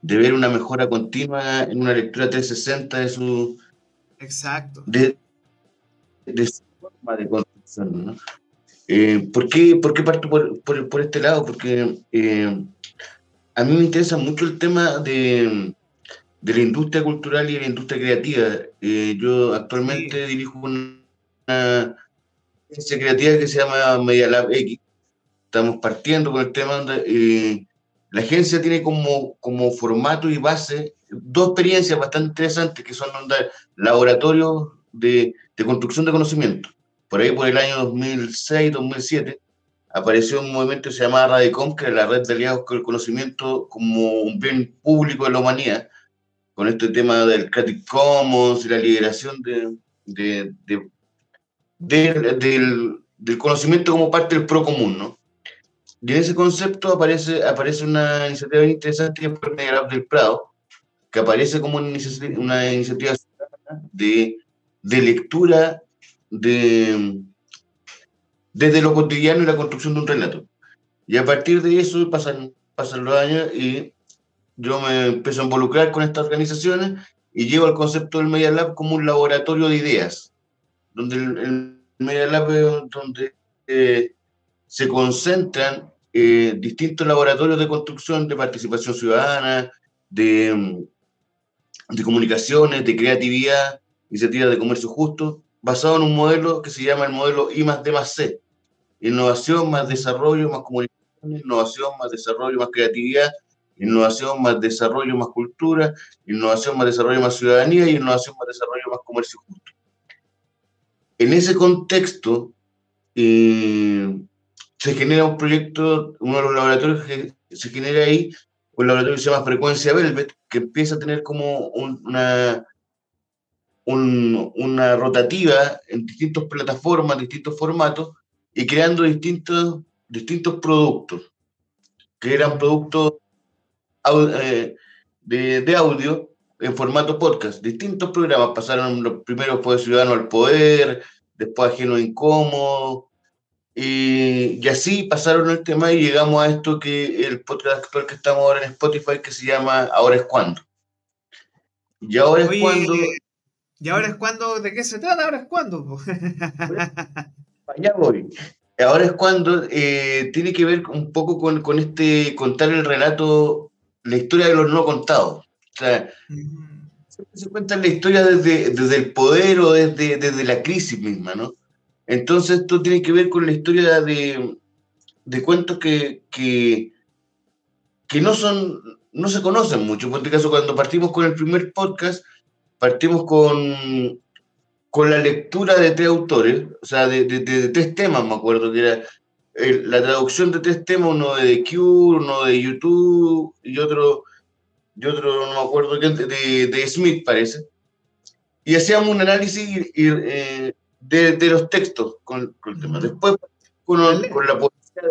de, ver una mejora continua en una lectura 360 de su... Exacto. De, de su forma de construcción, ¿no? Eh, ¿por, qué, ¿por, qué, parto por, por, este lado? Porque eh, a mí me interesa mucho el tema de, de, la industria cultural y la industria creativa. Eh, yo actualmente dirijo una, agencia creativa que se llama Media Lab X. Estamos partiendo con el tema. De, la agencia tiene como, como formato y base dos experiencias bastante interesantes que son laboratorios de, de construcción de conocimiento por ahí por el año 2006-2007, apareció un movimiento que se llamaba Radicom, que era la red de aliados con el conocimiento como un bien público de la humanidad, con este tema del Creative Commons y la liberación de, de, del, del, conocimiento como parte del pro común, ¿no? Y en ese concepto aparece, aparece una iniciativa interesante que es el del Prado, que aparece como una iniciativa, una iniciativa de, de lectura de, desde lo cotidiano y la construcción de un relato. Y a partir de eso pasan, pasan los años y yo me empiezo a involucrar con estas organizaciones y llevo el concepto del Media Lab como un laboratorio de ideas, donde el, Media Lab es donde eh, se concentran eh, distintos laboratorios de construcción, de participación ciudadana, de, de comunicaciones, de creatividad, iniciativas de comercio justo, basado en un modelo que se llama el modelo I más D más C. Innovación más desarrollo más comunicación, innovación más desarrollo más creatividad, innovación más desarrollo más cultura, innovación más desarrollo más ciudadanía y innovación más desarrollo más comercio justo. En ese contexto, eh, se genera un proyecto, uno de los laboratorios que se genera ahí, un laboratorio que se llama Frecuencia Velvet, que empieza a tener como una, una rotativa en distintas plataformas, distintos formatos, y creando distintos, distintos productos, que eran productos eh, de, de, audio en formato podcast. Distintos programas pasaron, los primeros fue Ciudadano al Poder, después Ajeno Incómodo, y, y, así pasaron el tema y llegamos a esto que el podcast actual que estamos ahora en Spotify, que se llama Ahora es cuando. Y ahora es cuando. ¿Y ahora es cuando? ¿De qué se trata? ¿Ahora es cuando? Allá voy. Ahora es cuando eh, tiene que ver un poco con, con, este contar el relato, la historia de los no contados. O sea, se cuenta la historia desde, desde el poder o desde, desde la crisis misma, ¿no? Entonces esto tiene que ver con la historia de, de cuentos que, que, que, no son, no se conocen mucho. Por este caso, cuando partimos con el primer podcast, partimos con, con la lectura de tres autores, o sea, de, de, tres temas, me acuerdo, que era la traducción de tres temas, uno de The Cure, uno de YouTube y otro, y otro no me acuerdo, de, de Smith parece. Y hacíamos un análisis y, eh, de, los textos con, el tema. Después con, con, la poesía,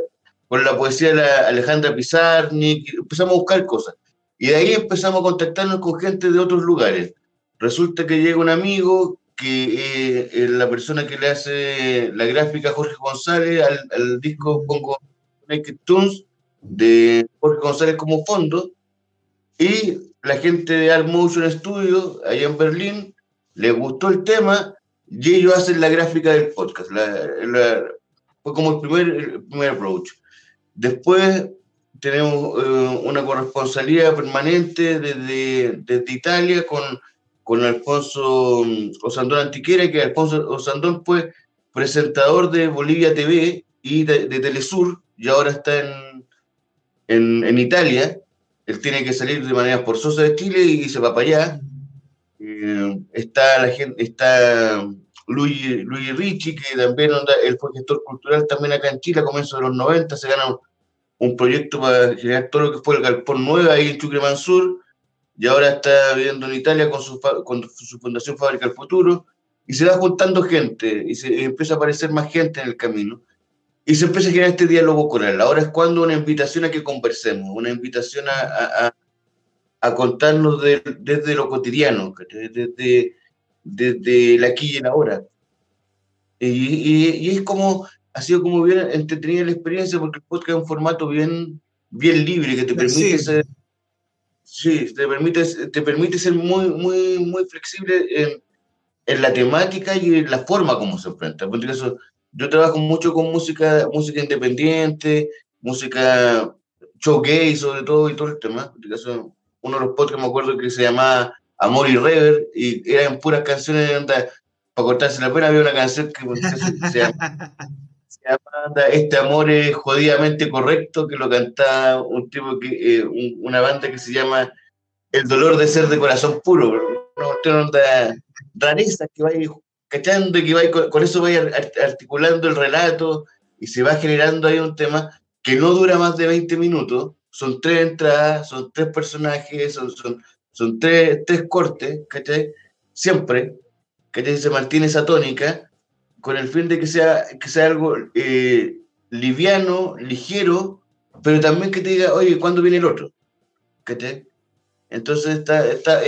con la poesía de Alejandra Pizarnik, empezamos a buscar cosas. Y de ahí empezamos a contactarnos con gente de otros lugares. Resulta que llega un amigo que eh, es la persona que le hace la gráfica Jorge González al, disco pongo Naked Tunes de Jorge González como fondo y la gente de Art Motion Studio allá en Berlín le gustó el tema y ellos hacen la gráfica del podcast. fue como el primer, el primer approach. Después tenemos eh, una corresponsalía permanente desde, desde Italia con, con Alfonso mm, Osandón Antiquera, que Alfonso Osandón fue presentador de Bolivia TV y de, Telesur, y ahora está en, en, en, Italia. Él tiene que salir de manera forzosa de Chile y se va para allá. Eh, está la gente, está Luis, Luis Ricci, que también él fue gestor cultural también acá en Chile a comienzos de los 90, se gana un, proyecto para generar todo lo que fue el Galpón Nueva ahí en Chucre Sur, y ahora está viviendo en Italia con su, con su fundación Fábrica del Futuro, y se va juntando gente, y se empieza a aparecer más gente en el camino, y se empieza a generar este diálogo coral. Ahora es cuando una invitación a que conversemos, una invitación a a contarnos desde lo cotidiano, desde, desde la aquí y la ahora. Y, y, es como, ha sido como bien entretenida la experiencia porque el podcast es un formato bien, bien libre que te permite ser, sí, te permite, te permite ser muy, muy, muy flexible en, en la temática y en la forma como se enfrenta. Por eso, yo trabajo mucho con música, música independiente, música show gay sobre todo y todo el tema. Por eso, uno de los podcasts, me acuerdo que se llamaba Amor y Rever, y eran puras canciones, para cortarse la pena, había una canción que se, llama, *laughs* Este amor es jodidamente correcto, que lo cantaba un tipo que, eh, una banda que se llama El dolor de ser de corazón puro, una onda rareza que va cachando y que va con, eso va articulando el relato y se va generando ahí un tema que no dura más de 20 minutos, son tres entradas, son tres personajes, son, son, son tres, tres cortes, ¿cachai? Siempre, ¿cachai? Se mantiene esa tónica con el fin de que sea, que sea algo eh, liviano, ligero, pero también que te diga, oye, ¿cuándo viene el otro? ¿Cachai? Entonces está, está,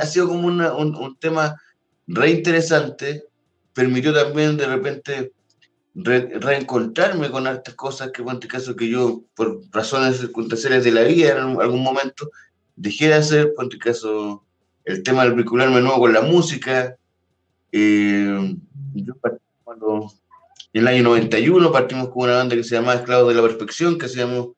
ha sido como un, un, tema re interesante, permitió también de repente reencontrarme con estas cosas que, en este caso, que yo, por razones circunstanciales de la vida, en algún momento, dejé de hacer, por este caso, el tema del vincularme nuevo con la música. Eh, yo cuando, en el año 91 partimos con una banda que se llamaba Esclavos de la Perfección, que hacíamos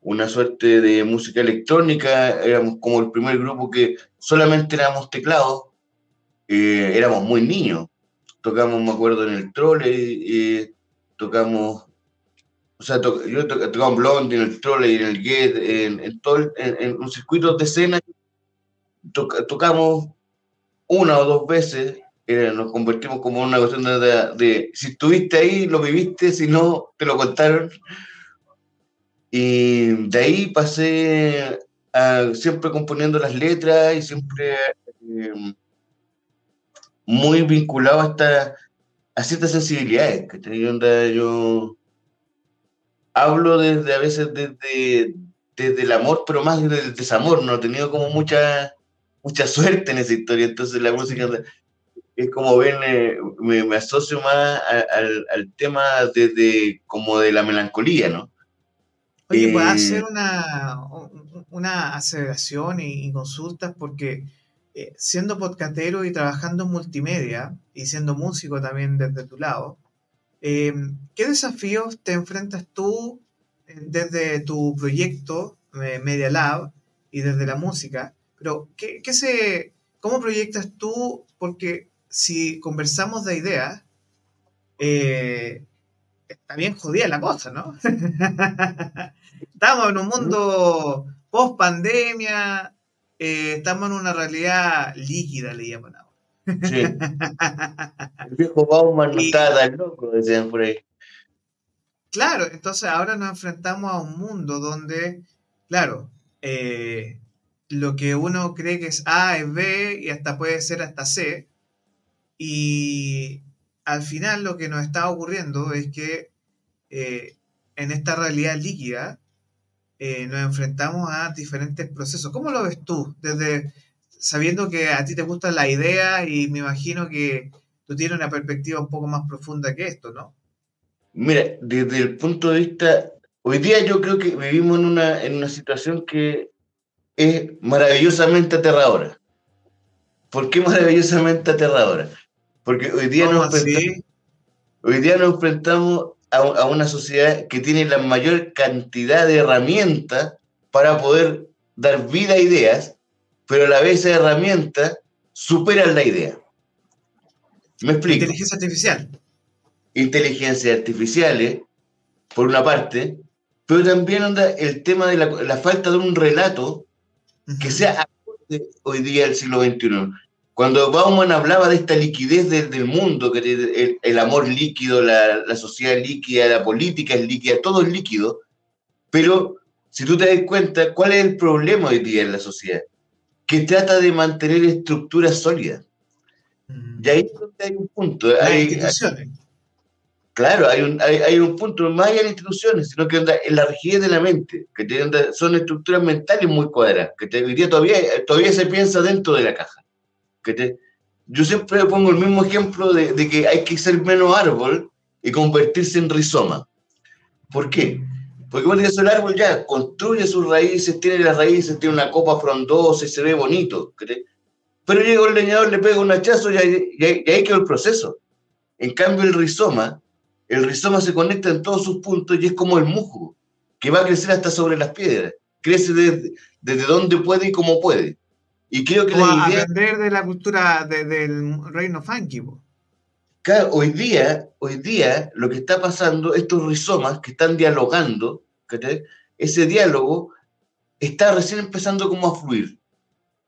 una suerte de música electrónica, éramos como el primer grupo que solamente éramos teclados, eh, éramos muy niños, tocamos, me acuerdo, en el trole, tocamos, o sea, yo tocamos Blondie, en el trole, en el Get, en, todo, en, un circuito de escena, tocamos una o dos veces, nos convertimos como una cuestión de, si estuviste ahí, lo viviste, si no, te lo contaron. Y de ahí pasé a, siempre componiendo las letras y siempre em, muy vinculado hasta a ciertas sensibilidades. Que yo hablo desde a veces desde, desde el amor, pero más desde el desamor. No he tenido como mucha, mucha suerte en esa historia. Entonces la música es como ven, eh, me, asocio más al, al, tema desde como de la melancolía, ¿no? Oye, ¿puedes eh, hacer una, una aceleración y, consultas? Porque eh, siendo podcastero y trabajando en multimedia y siendo músico también desde tu lado, em, ¿qué desafíos te enfrentas tú desde tu proyecto Media Lab y desde la música? Pero, ¿qué, qué se, ¿cómo proyectas tú? Porque si conversamos de ideas, eh, está bien jodida la cosa, ¿no? *laughs* estamos en un mundo post pandemia, eh, estamos en una realidad líquida, le llaman ahora. Sí. *laughs* El viejo Bauman no está tan loco, decían por ahí. Claro, entonces ahora nos enfrentamos a un mundo donde, claro, eh, lo que uno cree que es A es B y hasta puede ser hasta C, y al final lo que nos está ocurriendo es que eh, en esta realidad líquida eh, nos enfrentamos a diferentes procesos. ¿Cómo lo ves tú? Desde sabiendo que a ti te gusta la idea y me imagino que tú tienes una perspectiva un poco más profunda que esto, ¿no? Mira, desde el punto de vista, hoy día yo creo que vivimos en una, en una situación que es maravillosamente aterradora. ¿Por qué maravillosamente aterradora? Porque hoy día, nos enfrentamos, hoy día nos enfrentamos a, una sociedad que tiene la mayor cantidad de herramientas para poder dar vida a ideas, pero a la vez esa herramientas superan la idea. ¿Me explico? Inteligencia artificial. Inteligencia artificiales, por una parte, pero también anda el tema de la, falta de un relato que sea hoy día del siglo XXI. Cuando Bauman hablaba de esta liquidez del mundo, que el, amor líquido, la, sociedad líquida, la política es líquida, todo es líquido, pero si tú te das cuenta, ¿cuál es el problema hoy día en la sociedad? Que trata de mantener estructuras sólidas. Mm. Y ahí hay un punto. Hay, claro, hay un, hay, un punto, más allá de instituciones, sino que en la rigidez de la mente, que son estructuras mentales muy cuadradas, que hoy día todavía, todavía se piensa dentro de la caja. Yo siempre pongo el mismo ejemplo de, que hay que ser menos árbol y convertirse en rizoma. ¿Por qué? Porque cuando el árbol ya construye sus raíces, tiene las raíces, tiene una copa frondosa y se ve bonito. Pero llega el leñador, le pega un hachazo y ahí, quedó el proceso. En cambio, el rizoma, el rizoma se conecta en todos sus puntos y es como el musgo, que va a crecer hasta sobre las piedras. Crece desde, desde donde puede y como puede. Y creo que la idea... aprender de la cultura del reino funky. Claro, hoy día, hoy día lo que está pasando, estos rizomas que están dialogando, ese diálogo está recién empezando como a fluir.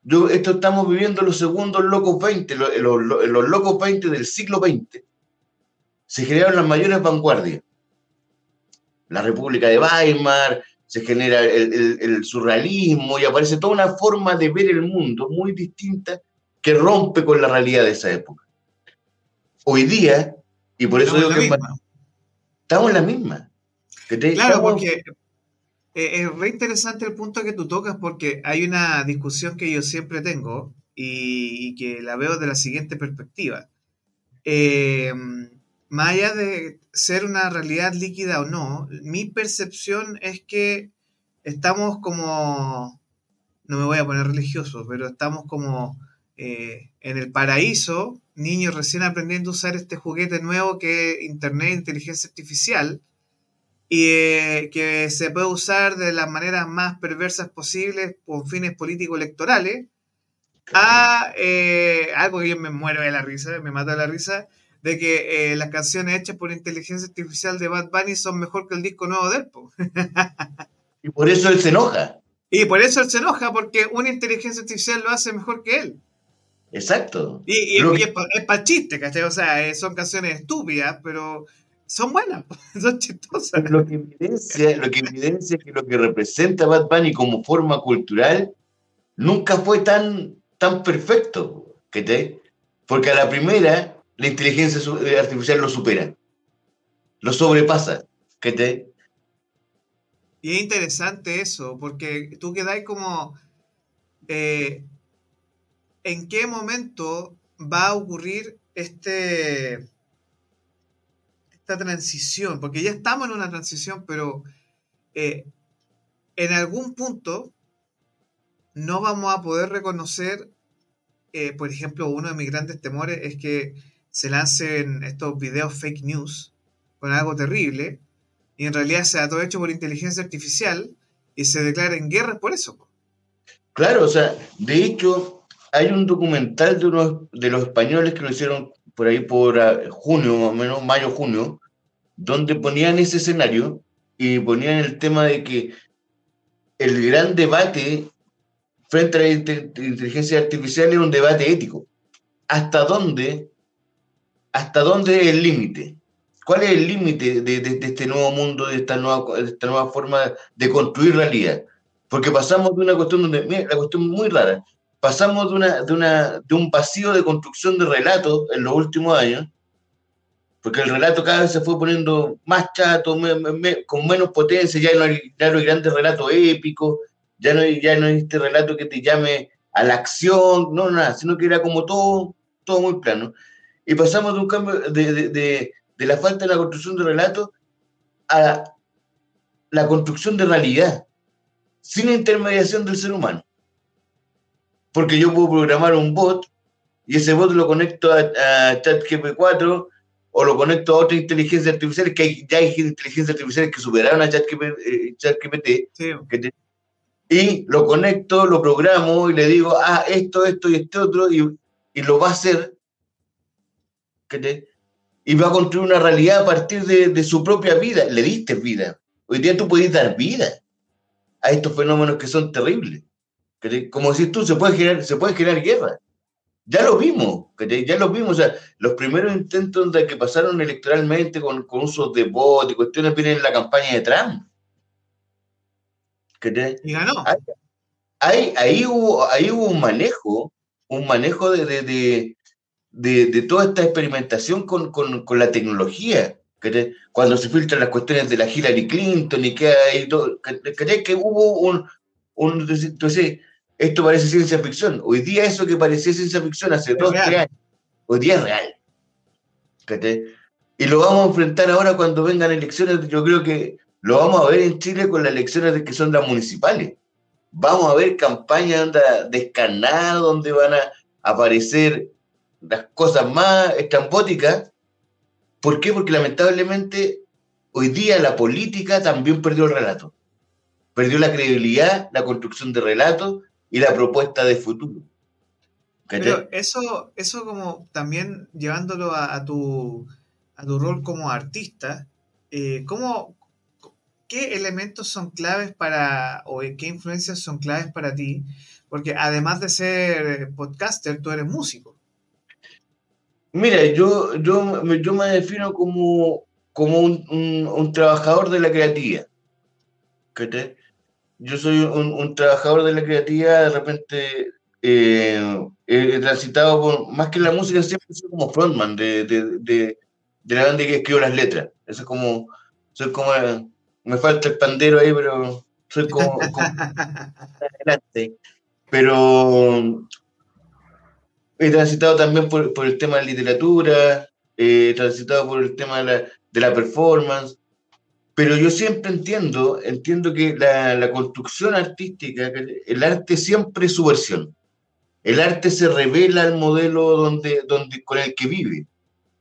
Yo, esto estamos viviendo los segundos locos 20, los, los locos 20 del siglo XX. Se generaron las mayores vanguardias. La República de Weimar, se genera el, surrealismo y aparece toda una forma de ver el mundo muy distinta que rompe con la realidad de esa época. Hoy día, y por eso digo que estamos en la misma. claro, porque eh, es re interesante el punto que tú tocas porque hay una discusión que yo siempre tengo y, que la veo de la siguiente perspectiva. Eh, más allá de ser una realidad líquida o no, mi percepción es que estamos como, no me voy a poner religioso, pero estamos como eh, en el paraíso, niños recién aprendiendo a usar este juguete nuevo que es Internet, inteligencia artificial, y eh, que se puede usar de las maneras más perversas posibles con fines político-electorales, a eh, algo que yo me muero de la risa, me mata de la risa, de que eh, las canciones hechas por inteligencia artificial de Bad Bunny son mejor que el disco nuevo de él. *laughs* y por eso él se enoja. Y por eso él se enoja, porque una inteligencia artificial lo hace mejor que él. Exacto. Y, es para chiste, ¿cachai? O sea, eh, son canciones estúpidas, pero son buenas, *laughs* son chistosas. Lo que evidencia, lo que evidencia que lo que representa Bad Bunny como forma cultural nunca fue tan, tan perfecto, ¿cachai? Porque a la primera la inteligencia eh, artificial lo supera, lo sobrepasa, ¿cachai? Y es interesante eso, porque tú quedáis como, eh, ¿en qué momento va a ocurrir este, esta transición? Porque ya estamos en una transición, pero eh, en algún punto no vamos a poder reconocer, por ejemplo, uno de mis grandes temores es que se lancen estos videos fake news con algo terrible y en realidad sea todo hecho por inteligencia artificial y se declaren guerras por eso. Claro, o sea, de hecho, hay un documental de unos de los españoles que lo hicieron por ahí por ah, junio, más o menos, mayo, junio, donde ponían ese escenario y ponían el tema de que el gran debate frente a la inteligencia artificial es un debate ético. ¿Hasta dónde, hasta dónde es el límite? ¿Cuál es el límite de, este nuevo mundo, de esta nueva, forma de construir realidad? Porque pasamos de una cuestión la cuestión muy rara, pasamos de, una, de, de un vacío de construcción de relatos en los últimos años, porque el relato cada vez se fue poniendo más chato, con menos potencia, ya no, hay, ya no hay grandes relatos épicos, ya no hay, ya este relato que te llame a la acción, no, nada, sino que era como todo, todo muy plano. Y pasamos de un cambio de, de la falta de la construcción de relatos a la construcción de realidad, sin intermediación del ser humano. Porque yo puedo programar un bot y ese bot lo conecto a, ChatGPT4 o lo conecto a otra inteligencia artificial, que hay, ya hay inteligencias artificiales que superaron a ChatGPT, eh, y lo conecto, lo programo y le digo, ah, esto, esto y este otro, y, y lo va a hacer. ¿Qué y va a construir una realidad a partir de, su propia vida. Le diste vida. Hoy día tú puedes dar vida a estos fenómenos que son terribles. Como decís tú, se puede generar, se puede generar guerra. Ya lo vimos, ya lo vimos. O sea, los primeros intentos de que pasaron electoralmente con, con usos de voto y cuestiones vienen en la campaña de Trump. Y ganó. Ahí, ahí, hubo, ahí hubo un manejo, un manejo de, de, toda esta experimentación con, la tecnología. Cuando se filtran las cuestiones de la Hillary Clinton y que hay todo, que hubo un, un entonces, esto parece ciencia ficción. Hoy día eso que parecía ciencia ficción hace dos, tres años, hoy día es real. Y lo vamos a enfrentar ahora cuando vengan elecciones, yo creo que lo vamos a ver en Chile con las elecciones de que son las municipales. Vamos a ver campañas descarnadas donde van a aparecer las cosas más estrambóticas. ¿Por qué? Porque lamentablemente hoy día la política también perdió el relato. Perdió la credibilidad, la construcción de relatos y la propuesta de futuro. Pero eso, eso como también llevándolo a, tu, a tu rol como artista, eh, ¿qué elementos son claves para, o qué influencias son claves para ti? Porque además de ser podcaster, tú eres músico. Mira, yo, yo, yo me defino como, como un, trabajador de la creatividad. Yo soy un, trabajador de la creatividad, de repente eh, he, transitado por, más que la música, siempre soy como frontman de, de, la banda que escribo las letras. Eso es como, soy como, me falta el pandero ahí, pero soy como, como *laughs* adelante. Pero he transitado también por, el tema de la literatura, he transitado por el tema de la, performance, pero yo siempre entiendo, entiendo que la, construcción artística, el arte siempre es su versión. El arte se revela al modelo donde, donde, con el que vive.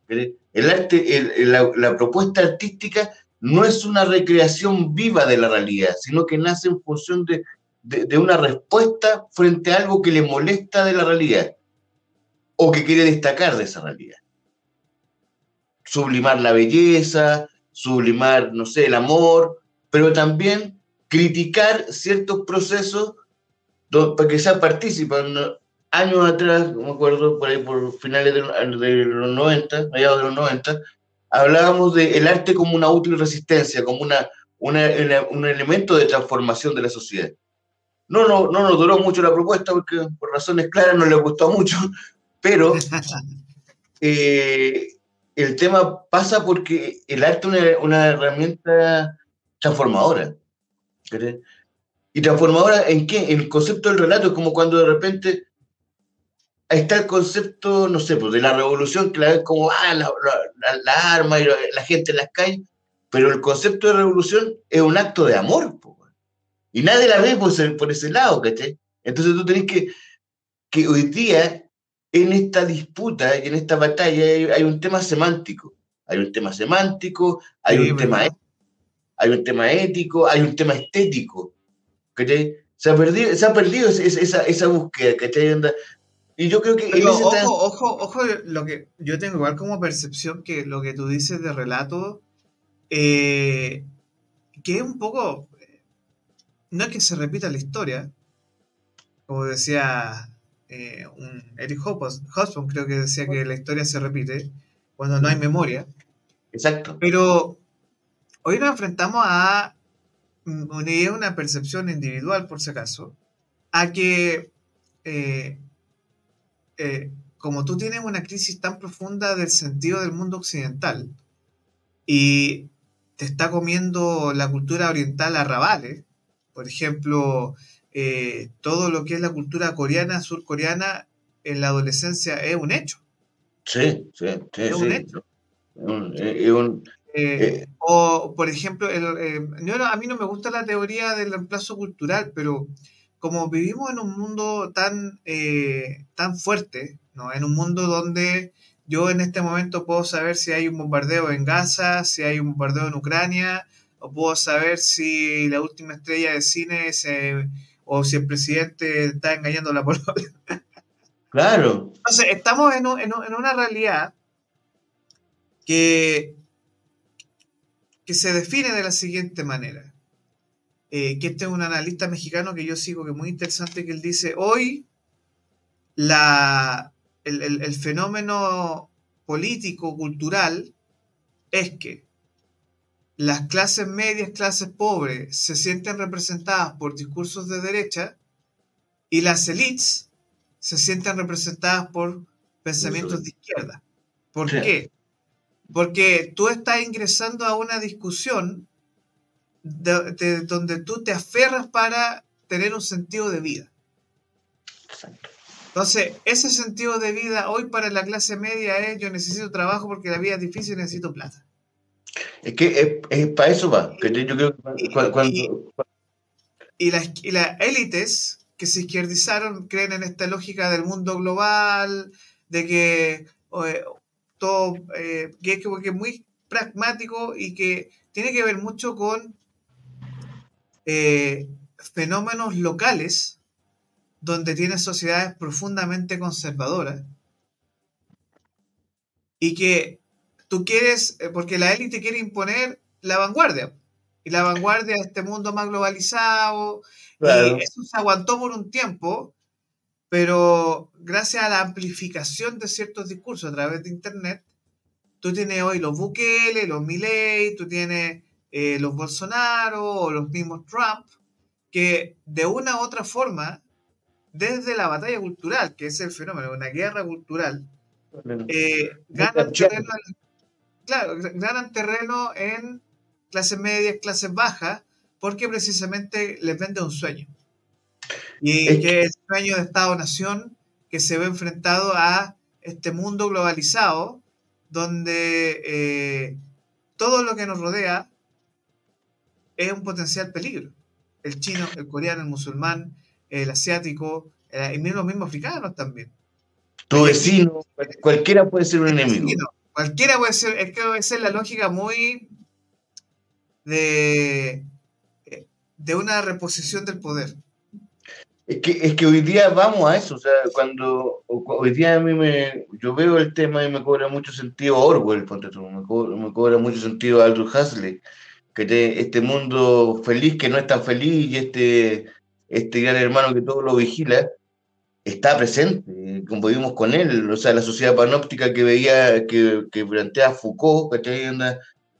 El arte, la, propuesta artística no es una recreación viva de la realidad, sino que nace en función de, de una respuesta frente a algo que le molesta de la realidad o que quiere destacar de esa realidad. sublimar la belleza, sublimar, no sé, el amor, pero también criticar ciertos procesos para que sea participan. Años atrás, me acuerdo, por ahí por finales de, los 90, mediados de los 90, hablábamos del arte como una útil resistencia, como una, un elemento de transformación de la sociedad. No, no, no nos duró mucho la propuesta porque por razones claras no le gustó mucho, pero *laughs* eh, el tema pasa porque el arte es una, herramienta transformadora. ¿Y transformadora en qué? En el concepto del relato es como cuando de repente ahí está el concepto, no sé, pues de la revolución, que la ves como, ah, la, la, arma y la, gente en las calles, pero el concepto de revolución es un acto de amor, y nadie la ve por ese, por ese lado, ¿cachai? Entonces tú tenés que, que hoy día, en esta disputa y en esta batalla, hay, un tema semántico. Hay un tema semántico, hay un tema hay un tema ético, hay un tema estético. ¿cachai? Se ha perdido, se ha perdido esa, esa búsqueda, ¿cachai? Y yo creo que... ojo, ojo, ojo, lo que yo tengo igual como percepción que lo que tú dices de relato, eh, que es un poco... No es que se repita la historia, como decía eh, un Eric Hobsbawm, creo que decía que la historia se repite cuando no hay memoria. Exacto. Pero hoy nos enfrentamos a una, una percepción individual, por si acaso, a que eh, eh, como tú tienes una crisis tan profunda del sentido del mundo occidental y te está comiendo la cultura oriental a rabales, por ejemplo, eh, todo lo que es la cultura coreana, surcoreana, en la adolescencia es un hecho. Sí, sí, sí. Es un hecho. Eh, o, por ejemplo, a mí no me gusta la teoría del reemplazo cultural, pero como vivimos en un mundo tan, eh, tan fuerte, ¿no? en un mundo donde yo en este momento puedo saber si hay un bombardeo en Gaza, si hay un bombardeo en Ucrania, o puedo saber si la última estrella de cine o si el presidente está engañando a la población. *laughs* Claro. Entonces, estamos en, en, en una realidad que, que se define de la siguiente manera. Eh, que este es un analista mexicano que yo sigo, que es muy interesante, que él dice, hoy la, el, fenómeno político, cultural, es que las clases medias, clases pobres, se sienten representadas por discursos de derecha y las elites se sienten representadas por pensamientos de izquierda. ¿Por qué? Porque tú estás ingresando a una discusión de, donde tú te aferras para tener un sentido de vida. Entonces, ese sentido de vida hoy para la clase media es yo necesito trabajo porque la vida es difícil y necesito plata. Es que es, para eso va. y, las, élites que se izquierdizaron creen en esta lógica del mundo global, de que todo eh, que es muy pragmático y que tiene que ver mucho con eh, fenómenos locales donde tienes sociedades profundamente conservadoras y que tú quieres, eh, porque la élite quiere imponer la vanguardia, y la vanguardia de este mundo más globalizado, y eso se aguantó por un tiempo, pero gracias a la amplificación de ciertos discursos a través de Internet, tú tienes hoy los Bukele, los Milley, tú tienes eh, los Bolsonaro o los mismos Trump, que de una u otra forma, desde la batalla cultural, que es el fenómeno, una guerra cultural, eh, ganan, terreno, claro, ganan terreno en clases medias, clases bajas, porque precisamente les vende un sueño. Y que es el sueño de Estado-Nación que se ve enfrentado a este mundo globalizado, donde eh, todo lo que nos rodea es un potencial peligro. El chino, el coreano, el musulmán, el asiático, eh, y los mismos africanos también. Tu vecino, cualquiera puede ser un enemigo. Cualquiera puede ser, es que ser la lógica muy de, de una reposición del poder. Es que, es que hoy día vamos a eso, o sea, cuando hoy día a mí me, yo veo el tema y me cobra mucho sentido Orwell, ponte tú, me, cobra, mucho sentido Aldous Huxley, que este mundo feliz que no es tan feliz y este, este gran hermano que todo lo vigila, está presente, como vimos con él, o sea, la sociedad panóptica que veía, que, que plantea Foucault, ¿cachai?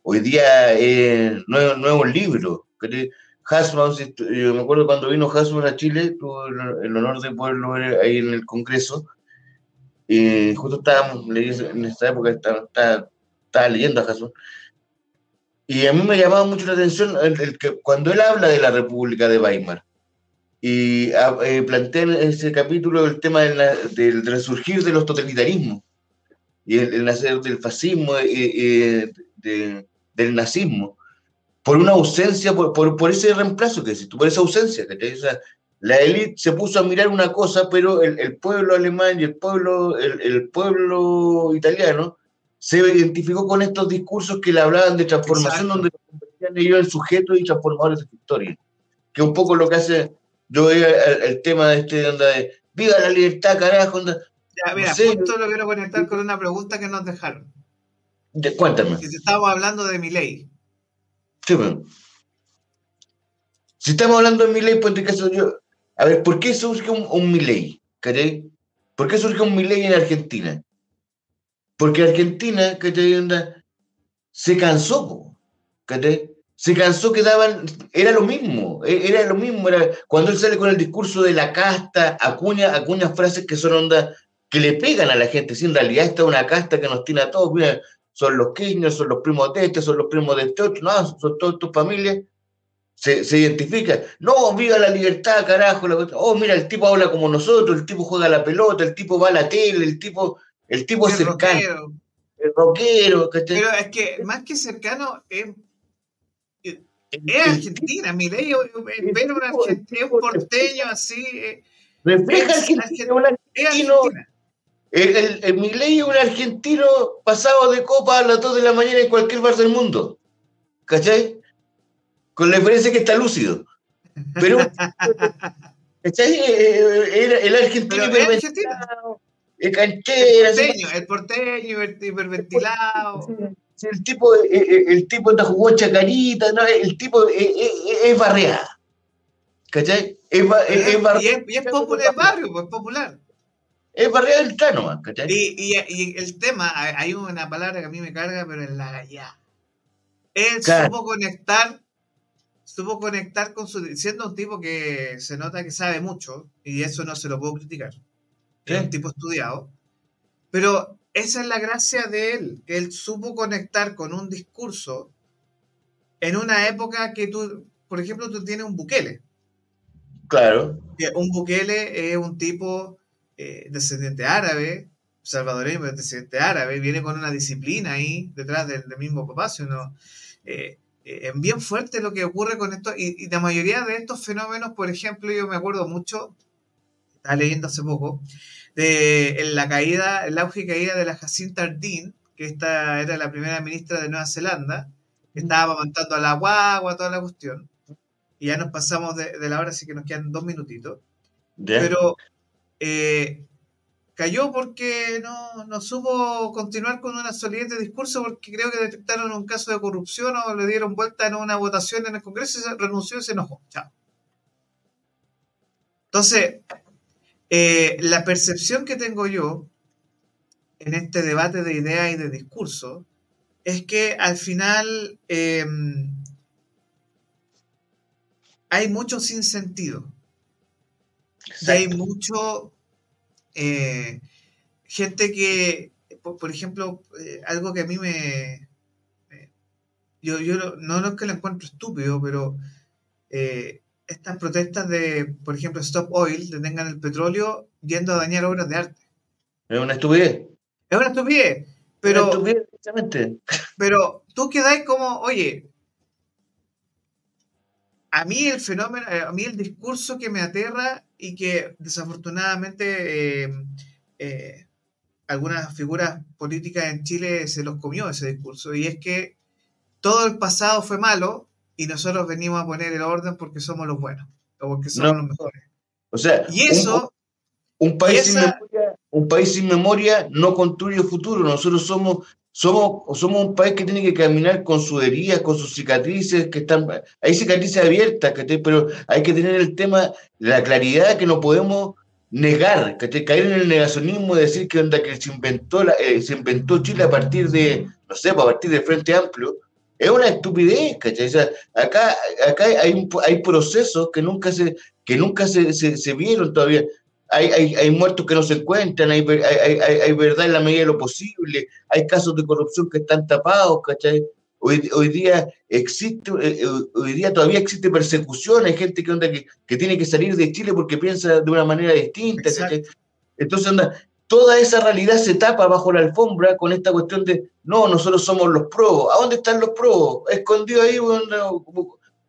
Hoy día eh, no, es un libro, ¿cachai? Hasman, yo me acuerdo cuando vino Hasman a Chile, tuve el honor de poderlo ver ahí en el Congreso, y justo estábamos, en esta época estaba, leyendo a Hasman, y a mí me llamaba mucho la atención el, que cuando él habla de la República de Weimar, y ah, eh, plantea en ese capítulo el tema del, resurgir de los totalitarismos, y el, nacer del fascismo, y, del nazismo por una ausencia, por, por, ese reemplazo que existe, por esa ausencia. O sea, la élite se puso a mirar una cosa, pero el, el pueblo alemán y el pueblo, el, el, pueblo italiano se identificó con estos discursos que le hablaban de transformación, donde convertían ellos en sujetos y transformadores de historia. Que un poco lo que hace, yo veo el, tema de este, onda de, viva la libertad, carajo, onda, ya, mira, justo lo quiero conectar con una pregunta que nos dejaron. De, cuéntame. Si estamos hablando de mi ley. Si estamos hablando de mi ley, pues en caso yo. A ver, ¿por qué surge un, un Milei? ¿Por qué surge un Milei en Argentina? Porque Argentina, ¿cachai? Se cansó, ¿cachai? Se cansó que daban, era lo mismo, e, era lo mismo, era cuando él sale con el discurso de la casta, acuña, acuña frases que son onda, que le pegan a la gente, si en realidad esta es una casta que nos tiene a todos, mira, son los Kirchner, son los primos de este, son los primos de este otro, no, son todas tus familias, se, se identifica. No, viva la libertad, carajo. oh, mira, el tipo habla como nosotros, el tipo juega la pelota, el tipo va a la tele, el tipo, el tipo es cercano. El rockero. Pero es que más que cercano es, es Argentina, mi ley, ver un argentino, un porteño así. Eh, refleja es argentino. El, el, el Milei es un argentino pasado de copa a las 2 de la mañana en cualquier bar del mundo. ¿Cachai? Con la diferencia que está lúcido. Pero, *laughs* ¿cachai? Eh, eh, el, argentino hiperventilado, el canchera. El porteño, el porteño hiperventilado. El tipo, eh, el, tipo anda jugó chacarita, ¿no? el tipo es, barreada. ¿Cachai? Es, es, barreada. Y es, popular, es barrio, pues, es popular es barriga del Tano, Y, y, el tema, hay una palabra que a mí me carga, pero es la gallá. Él supo conectar, supo conectar con su. siendo un tipo que se nota que sabe mucho, y eso no se lo puedo criticar. Es un tipo estudiado. Pero esa es la gracia de él, que él supo conectar con un discurso en una época que tú, por ejemplo, tú tienes un Bukele. Claro. Un Bukele es un tipo eh, descendiente árabe, salvadoreño, descendiente árabe, viene con una disciplina ahí detrás del, mismo papá, sino, eh, eh, es bien fuerte lo que ocurre con esto, y, la mayoría de estos fenómenos, por ejemplo, yo me acuerdo mucho, estaba leyendo hace poco, de la caída, el auge y caída de la Jacinta Ardern, que esta era la primera ministra de Nueva Zelanda, que estaba amamantando a la guagua, toda la cuestión. Y ya nos pasamos de, la hora, así que nos quedan dos minutitos. Pero eh, cayó porque no, no, supo continuar con una solidez de discurso porque creo que detectaron un caso de corrupción o le dieron vuelta en una votación en el Congreso y se renunció y se enojó. Chao. Entonces, eh, la percepción que tengo yo en este debate de ideas y de discurso es que al final em, hay mucho sinsentido. Hay mucho eh, gente que, por, ejemplo, eh, algo que a mí me... yo, yo no, es que lo encuentro estúpido, pero eh, estas protestas de, por ejemplo, Stop Oil, detengan el petróleo yendo a dañar obras de arte. Es una estupidez. Es una estupidez. Pero, *laughs* pero tú quedáis como, oye, a mí el fenómeno, a mí el discurso que me aterra y que desafortunadamente eh, eh, algunas figuras políticas en Chile se los comió ese discurso, y es que todo el pasado fue malo y nosotros venimos a poner el orden porque somos los buenos, o porque somos los mejores. O sea, y eso, un, país sin memoria, un país sin memoria no construye futuro. Nosotros somos somos, somos un país que tiene que caminar con sus heridas, con sus cicatrices, que están, hay cicatrices abiertas, pero hay que tener el tema, la claridad que no podemos negar, caer en el negacionismo de decir que, onda, que se, inventó la, eh, se inventó Chile a partir de, no sé, a partir del Frente Amplio, es una estupidez, ¿cachai? acá, acá hay, hay procesos que nunca se, que nunca se, se vieron todavía hay, hay, muertos que no se encuentran, hay, hay, verdad en la medida de lo posible, hay casos de corrupción que están tapados, ¿cachai? Hoy, hoy día existe, eh, eh, hoy día todavía existe persecución, hay gente que, onda, que, que, tiene que salir de Chile porque piensa de una manera distinta, ¿cachai? Entonces, onda, toda esa realidad se tapa bajo la alfombra con esta cuestión de, no, nosotros somos los pros, ¿a dónde están los pros? Escondidos ahí,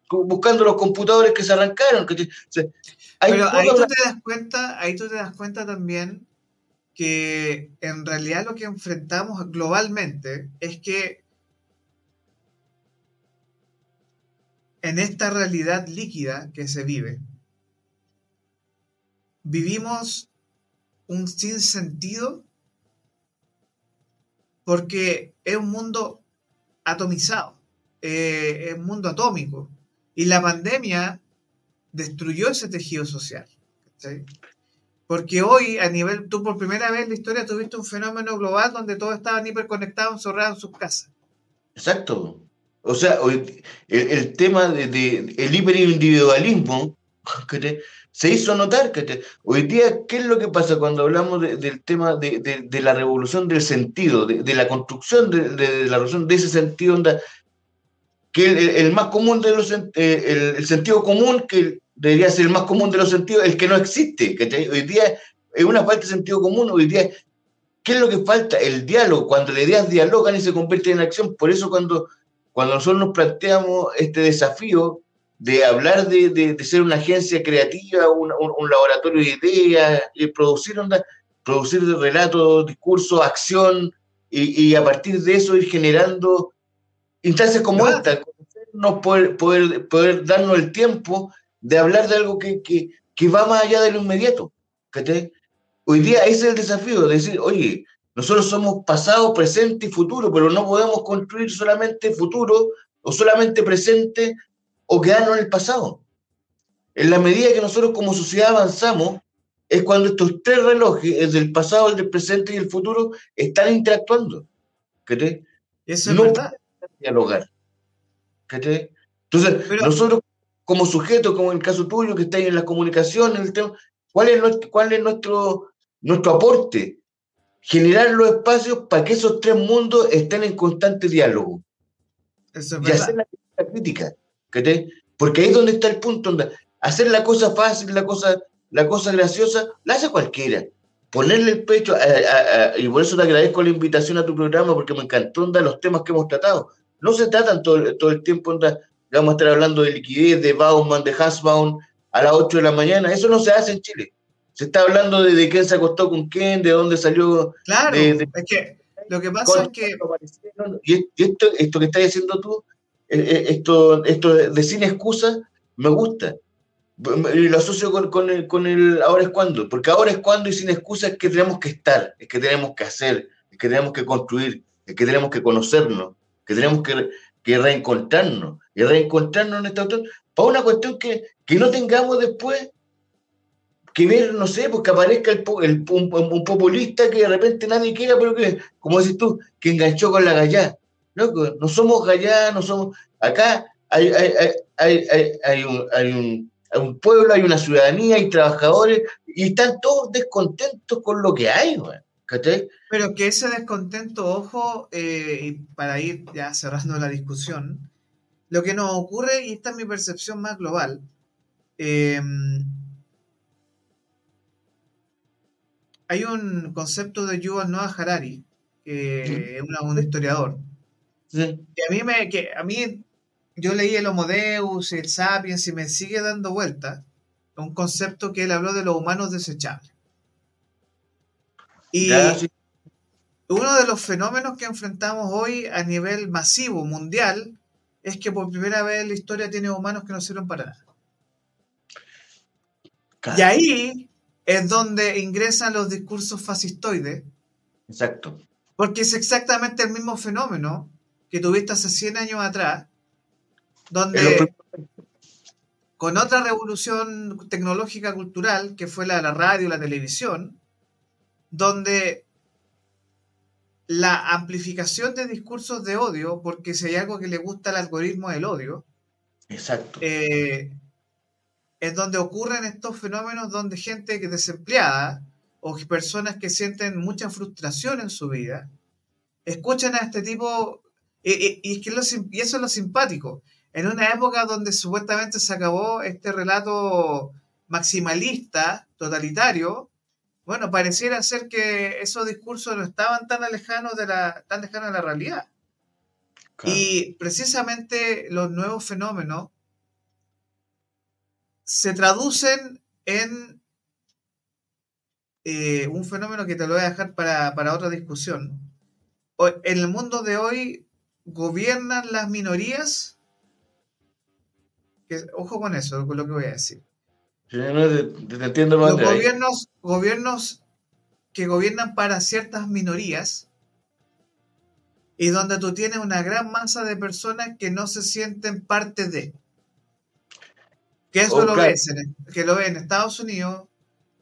buscando los computadores que se arrancaron, ¿cachai? Pero ahí tú te das cuenta, ahí tú te das cuenta también que en realidad lo que enfrentamos globalmente es que en esta realidad líquida que se vive, vivimos un sinsentido porque es un mundo atomizado, eh, es un mundo atómico. Y la pandemia destruyó ese tejido social. Porque hoy, a nivel, tú por primera vez en la historia tuviste un fenómeno global donde todos estaban hiperconectados, encerrados en sus casas. Exacto. O sea, el, el tema de, de, el hiperindividualismo *laughs* se hizo notar. Que hoy día, ¿qué es lo que pasa cuando hablamos del tema de, de, la revolución del sentido, de, la construcción de, la revolución de ese sentido, que el, más común de los, eh, el, sentido común, que debería ser el más común de los sentidos, el que no existe. que Hoy día es una falta de sentido común, hoy día, ¿qué es lo que falta? El diálogo, cuando las ideas dialogan y se convierten en acción, por eso cuando, cuando nosotros nos planteamos este desafío de hablar de, de, ser una agencia creativa, un, un, laboratorio de ideas, y producir, onda, producir relatos, discursos, acción, y, y, a partir de eso ir generando instancias como esta, poder, poder, poder darnos el tiempo de hablar de algo que, que, que va más allá de lo inmediato. Hoy día ese es el desafío, de decir, oye, nosotros somos pasado, presente y futuro, pero no podemos construir solamente futuro o solamente presente o quedarnos en el pasado. En la medida que nosotros como sociedad avanzamos, es cuando estos tres relojes, el del pasado, el del presente y el futuro, están interactuando. Eso es verdad. Dialogar. Entonces, nosotros como sujeto, como en el caso tuyo, que estáis en la comunicación, en el tema, ¿cuál es, nuestro, cuál es nuestro, nuestro aporte? Generar los espacios para que esos tres mundos estén en constante diálogo. Eso y hacer la crítica. Porque ahí es donde está el punto. Donde hacer la cosa fácil, la cosa, la cosa graciosa, la hace cualquiera. Ponerle el pecho, y por eso te agradezco la invitación a tu programa, porque me encantó onda, los temas que hemos tratado. No se tratan todo, todo el tiempo onda, vamos a estar hablando de liquidez, de Bauman, de Hasbaum a las 8 de la mañana. Eso no se hace en Chile. Se está hablando de, quién se acostó con quién, de dónde salió. Claro, es que lo que pasa es que. Y esto, esto que estás diciendo tú, esto, esto de sin excusa, me gusta. Lo asocio con, con, el, con el ahora es cuando, porque ahora es cuando y sin excusa es que tenemos que estar, es que tenemos que hacer, es que tenemos que construir, es que tenemos que conocernos, que tenemos que, que reencontrarnos y reencontrarnos en esta cuestión para una cuestión que, que no tengamos después que ver, no sé, pues que aparezca el, el un, populista que de repente nadie quiera, pero que, como dices tú, que enganchó con la gallá. No, no somos gallá, no somos. Acá hay, hay, hay, hay, un, hay un, un, pueblo, hay una ciudadanía, hay trabajadores, y están todos descontentos con lo que hay, güey. Pero que ese descontento, ojo, eh, para ir ya cerrando la discusión, lo que nos ocurre, y esta es mi percepción más global, em, hay un concepto de Yuval Noah Harari, que es un historiador, que a mí me, que a mí, yo leí el Homo Deus, el Sapiens, y me sigue dando vuelta, un concepto que él habló de los humanos desechables. Y uno de los fenómenos que enfrentamos hoy a nivel masivo, mundial, es que por primera vez en la historia tiene humanos que no sirven para nada. Y ahí es donde ingresan los discursos fascistoides. Exacto. Porque es exactamente el mismo fenómeno que tuviste hace 100 años atrás, donde con otra revolución tecnológica cultural, que fue la de la radio, la televisión, donde la amplificación de discursos de odio, porque si hay algo que le gusta al algoritmo del odio, Exacto. Eh, es donde ocurren estos fenómenos donde gente que es desempleada o personas que sienten mucha frustración en su vida, escuchan a este tipo, y, y, que y eso es lo simpático, en una época donde supuestamente se acabó este relato maximalista, totalitario, bueno, pareciera ser que esos discursos no estaban tan lejanos de la, tan lejanos de la realidad. Y precisamente los nuevos fenómenos se traducen en eh, un fenómeno que te lo voy a dejar para, para otra discusión. En el mundo de hoy gobiernan las minorías. Que, ojo con eso, con lo que voy a decir entiendo Los gobiernos, gobiernos que gobiernan para ciertas minorías y donde tú tienes una gran masa de personas que no se sienten parte de. Que eso lo ves, en, que lo ves en Estados Unidos,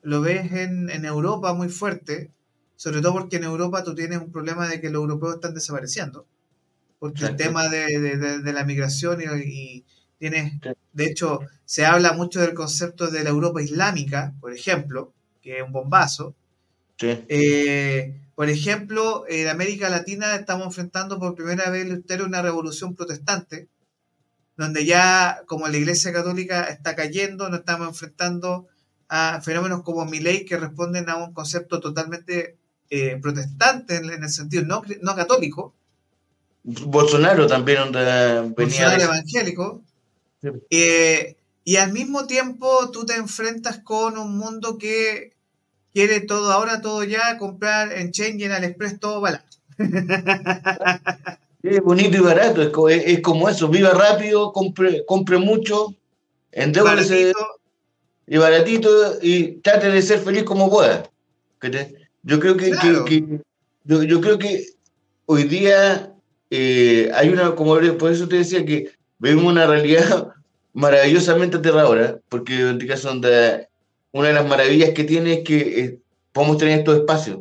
lo ves en, Europa muy fuerte, sobre todo porque en Europa tú tienes un problema de que los europeos están desapareciendo, porque el tema de, la migración y de hecho, se habla mucho del concepto de la Europa islámica, por ejemplo, que es un bombazo. Eh, por ejemplo, en América Latina estamos enfrentando por primera vez una revolución protestante, donde ya como la Iglesia Católica está cayendo, nos estamos enfrentando a fenómenos como Milei que responden a un concepto totalmente eh, protestante en, el sentido no, no católico. Bolsonaro también donde venía Bolsonaro evangélico. Eh, y al mismo tiempo tú te enfrentas con un mundo que quiere todo ahora, todo ya, comprar en Chain y en AliExpress todo barato. Es bonito y barato, es, como eso, viva rápido, compre, compre mucho, endeudese y baratito y trate de ser feliz como pueda. Yo creo que, yo, creo que hoy día eh, hay una, como por eso te decía que vemos una realidad *laughs* maravillosamente aterradora, porque en este caso una de las maravillas que tiene es que eh, podemos tener estos espacios,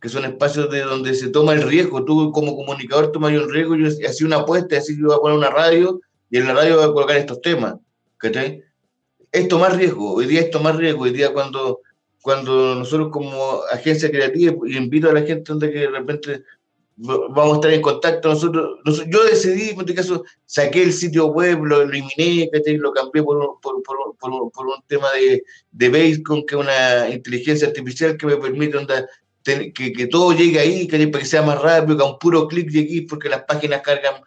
que son espacios de donde se toma el riesgo. Tú como comunicador tomas un riesgo, yo hacía una apuesta, así que voy a poner una radio y en la radio voy a colocar estos temas. ¿cachai? Es tomar riesgo, hoy día es tomar riesgo, hoy día cuando, cuando nosotros como agencia creativa, invito a la gente donde que de repente vamos a estar en contacto. Nosotros, yo decidí, en este caso, saqué el sitio web, lo eliminé, lo cambié por un, por, por, por, por un tema de, de Basecon, que es una inteligencia artificial que me permite que, que, todo llegue ahí, que, para que sea más rápido, que a un puro clic llegue, porque las páginas cargan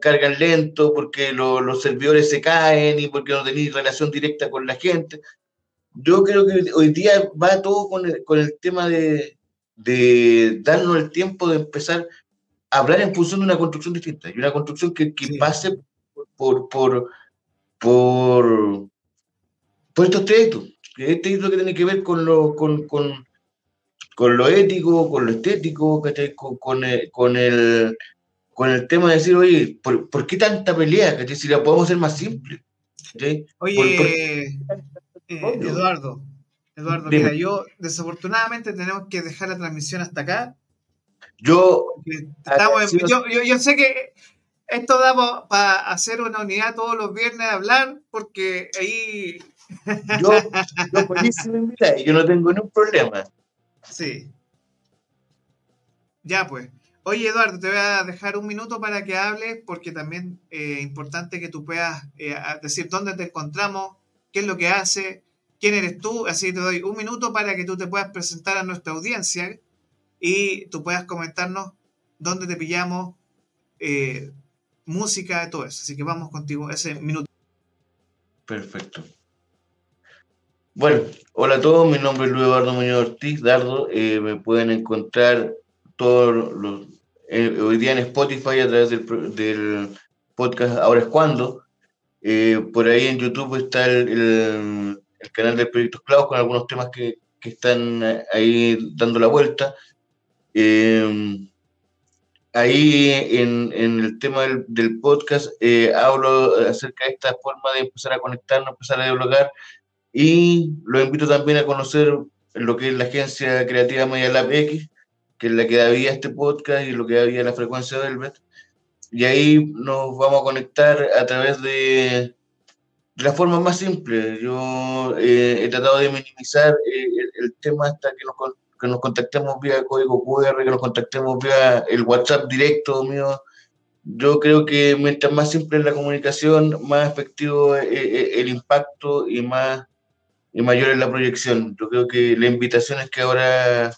cargan lento, porque los servidores se caen y porque no tenéis relación directa con la gente. Yo creo que hoy día va todo con el, con el tema de, de darnos el tiempo de empezar a hablar en función de una construcción distinta y una construcción que, pase por, por, por, por estos textos. Este hito que tiene que ver con lo, con, con, con lo ético, con lo estético, con, con, el, con, el, con el tema de decir, oye, ¿por, qué tanta pelea? Si la podemos hacer más simple. Oye, eh, Eduardo, Eduardo, mira, yo desafortunadamente tenemos que dejar la transmisión hasta acá. Yo, yo, sé que esto da para hacer una unidad todos los viernes a hablar, porque ahí. *laughs* Yo, yo yo no tengo ningún problema. Sí. Ya pues. Oye, Eduardo, te voy a dejar un minuto para que hables, porque también es eh, importante que tú puedas eh, decir dónde te encontramos, qué es lo que hace, quién eres tú, así te doy un minuto para que tú te puedas presentar a nuestra audiencia y tú puedas comentarnos dónde te pillamos, eh, música, todo eso. Así que vamos contigo ese minuto. Perfecto. Bueno, hola a todos, mi nombre es Luis Eduardo Muñoz Ortiz, Dardo, eh, me pueden encontrar todos los, eh, hoy día en Spotify a través del, podcast Ahora es cuando, por ahí en YouTube está el canal de Proyectos Clavos con algunos temas que, que están ahí dando la vuelta. Eh, ahí en, en, el tema del, del podcast eh, hablo acerca de esta forma de empezar a conectarnos, empezar a dialogar y lo invito también a conocer lo que es la agencia creativa Media Lab X, que es la que da vida a este podcast y lo que da vida a la frecuencia Velvet. Y ahí nos vamos a conectar a través de la forma más simple. Yo eh, he tratado de minimizar eh, el, el, tema hasta que nos que nos contactemos vía código QR, que nos contactemos vía el WhatsApp directo mío. Yo creo que mientras más simple es la comunicación, más efectivo es el impacto y más y mayor es la proyección. Yo creo que la invitación es que ahora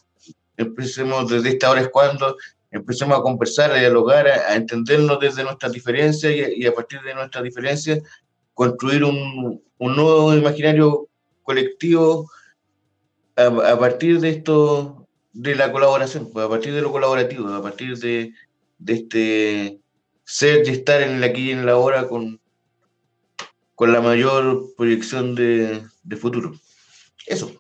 empecemos desde esta hora es cuando empecemos a conversar, a dialogar, a, a entendernos desde nuestras diferencias y, y, a partir de nuestras diferencias construir un, un nuevo imaginario colectivo a, a, partir de esto, de la colaboración, pues a partir de lo colaborativo, a partir de, de este ser y estar en el aquí y en la hora con, con la mayor proyección de, de futuro. Eso.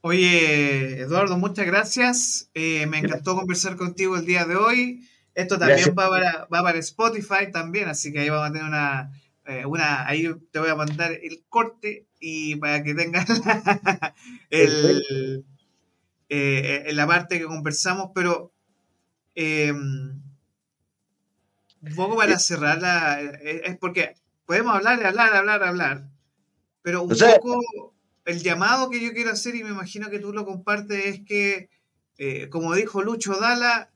Oye, Eduardo, muchas gracias. Eh, me encantó conversar contigo el día de hoy. Esto también va para, va para, Spotify también, así que ahí vamos a tener una, eh, una, ahí te voy a mandar el corte y para que tengas *laughs* el, eh, la parte que conversamos, pero eh, un poco para cerrar la, es porque podemos hablar, hablar, hablar, hablar, pero un o sea, poco el llamado que yo quiero hacer y me imagino que tú lo compartes es que, eh, como dijo Lucho Dala,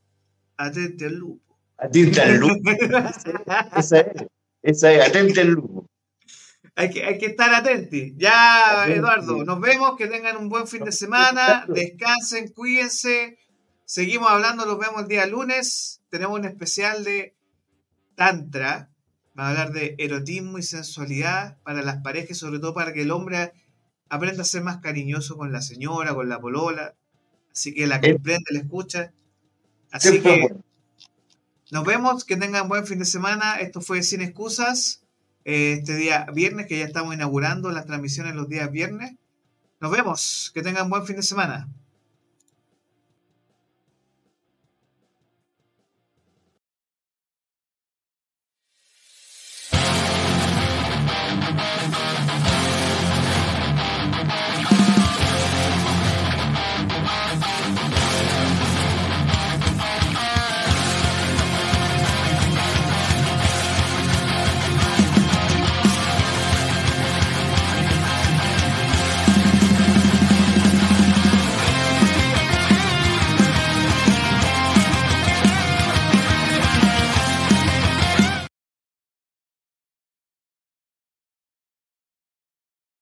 atente al lupo. Atente al lupo. *laughs* esa es, esa es, atente al lupo. Hay que, hay que estar atentos. Ya. Eduardo, nos vemos, que tengan un buen fin de semana, descansen, cuídense. Seguimos hablando, los vemos el día lunes. Tenemos un especial de Tantra. Va a hablar de erotismo y sensualidad para las parejas, sobre todo para que el hombre aprenda a ser más cariñoso con la señora, con la polola. Así que la comprende, la escucha. Así que nos vemos, que tengan buen fin de semana. Esto fue Sin Excusas este día viernes, que ya estamos inaugurando las transmisiones los días viernes. Nos vemos, que tengan buen fin de semana.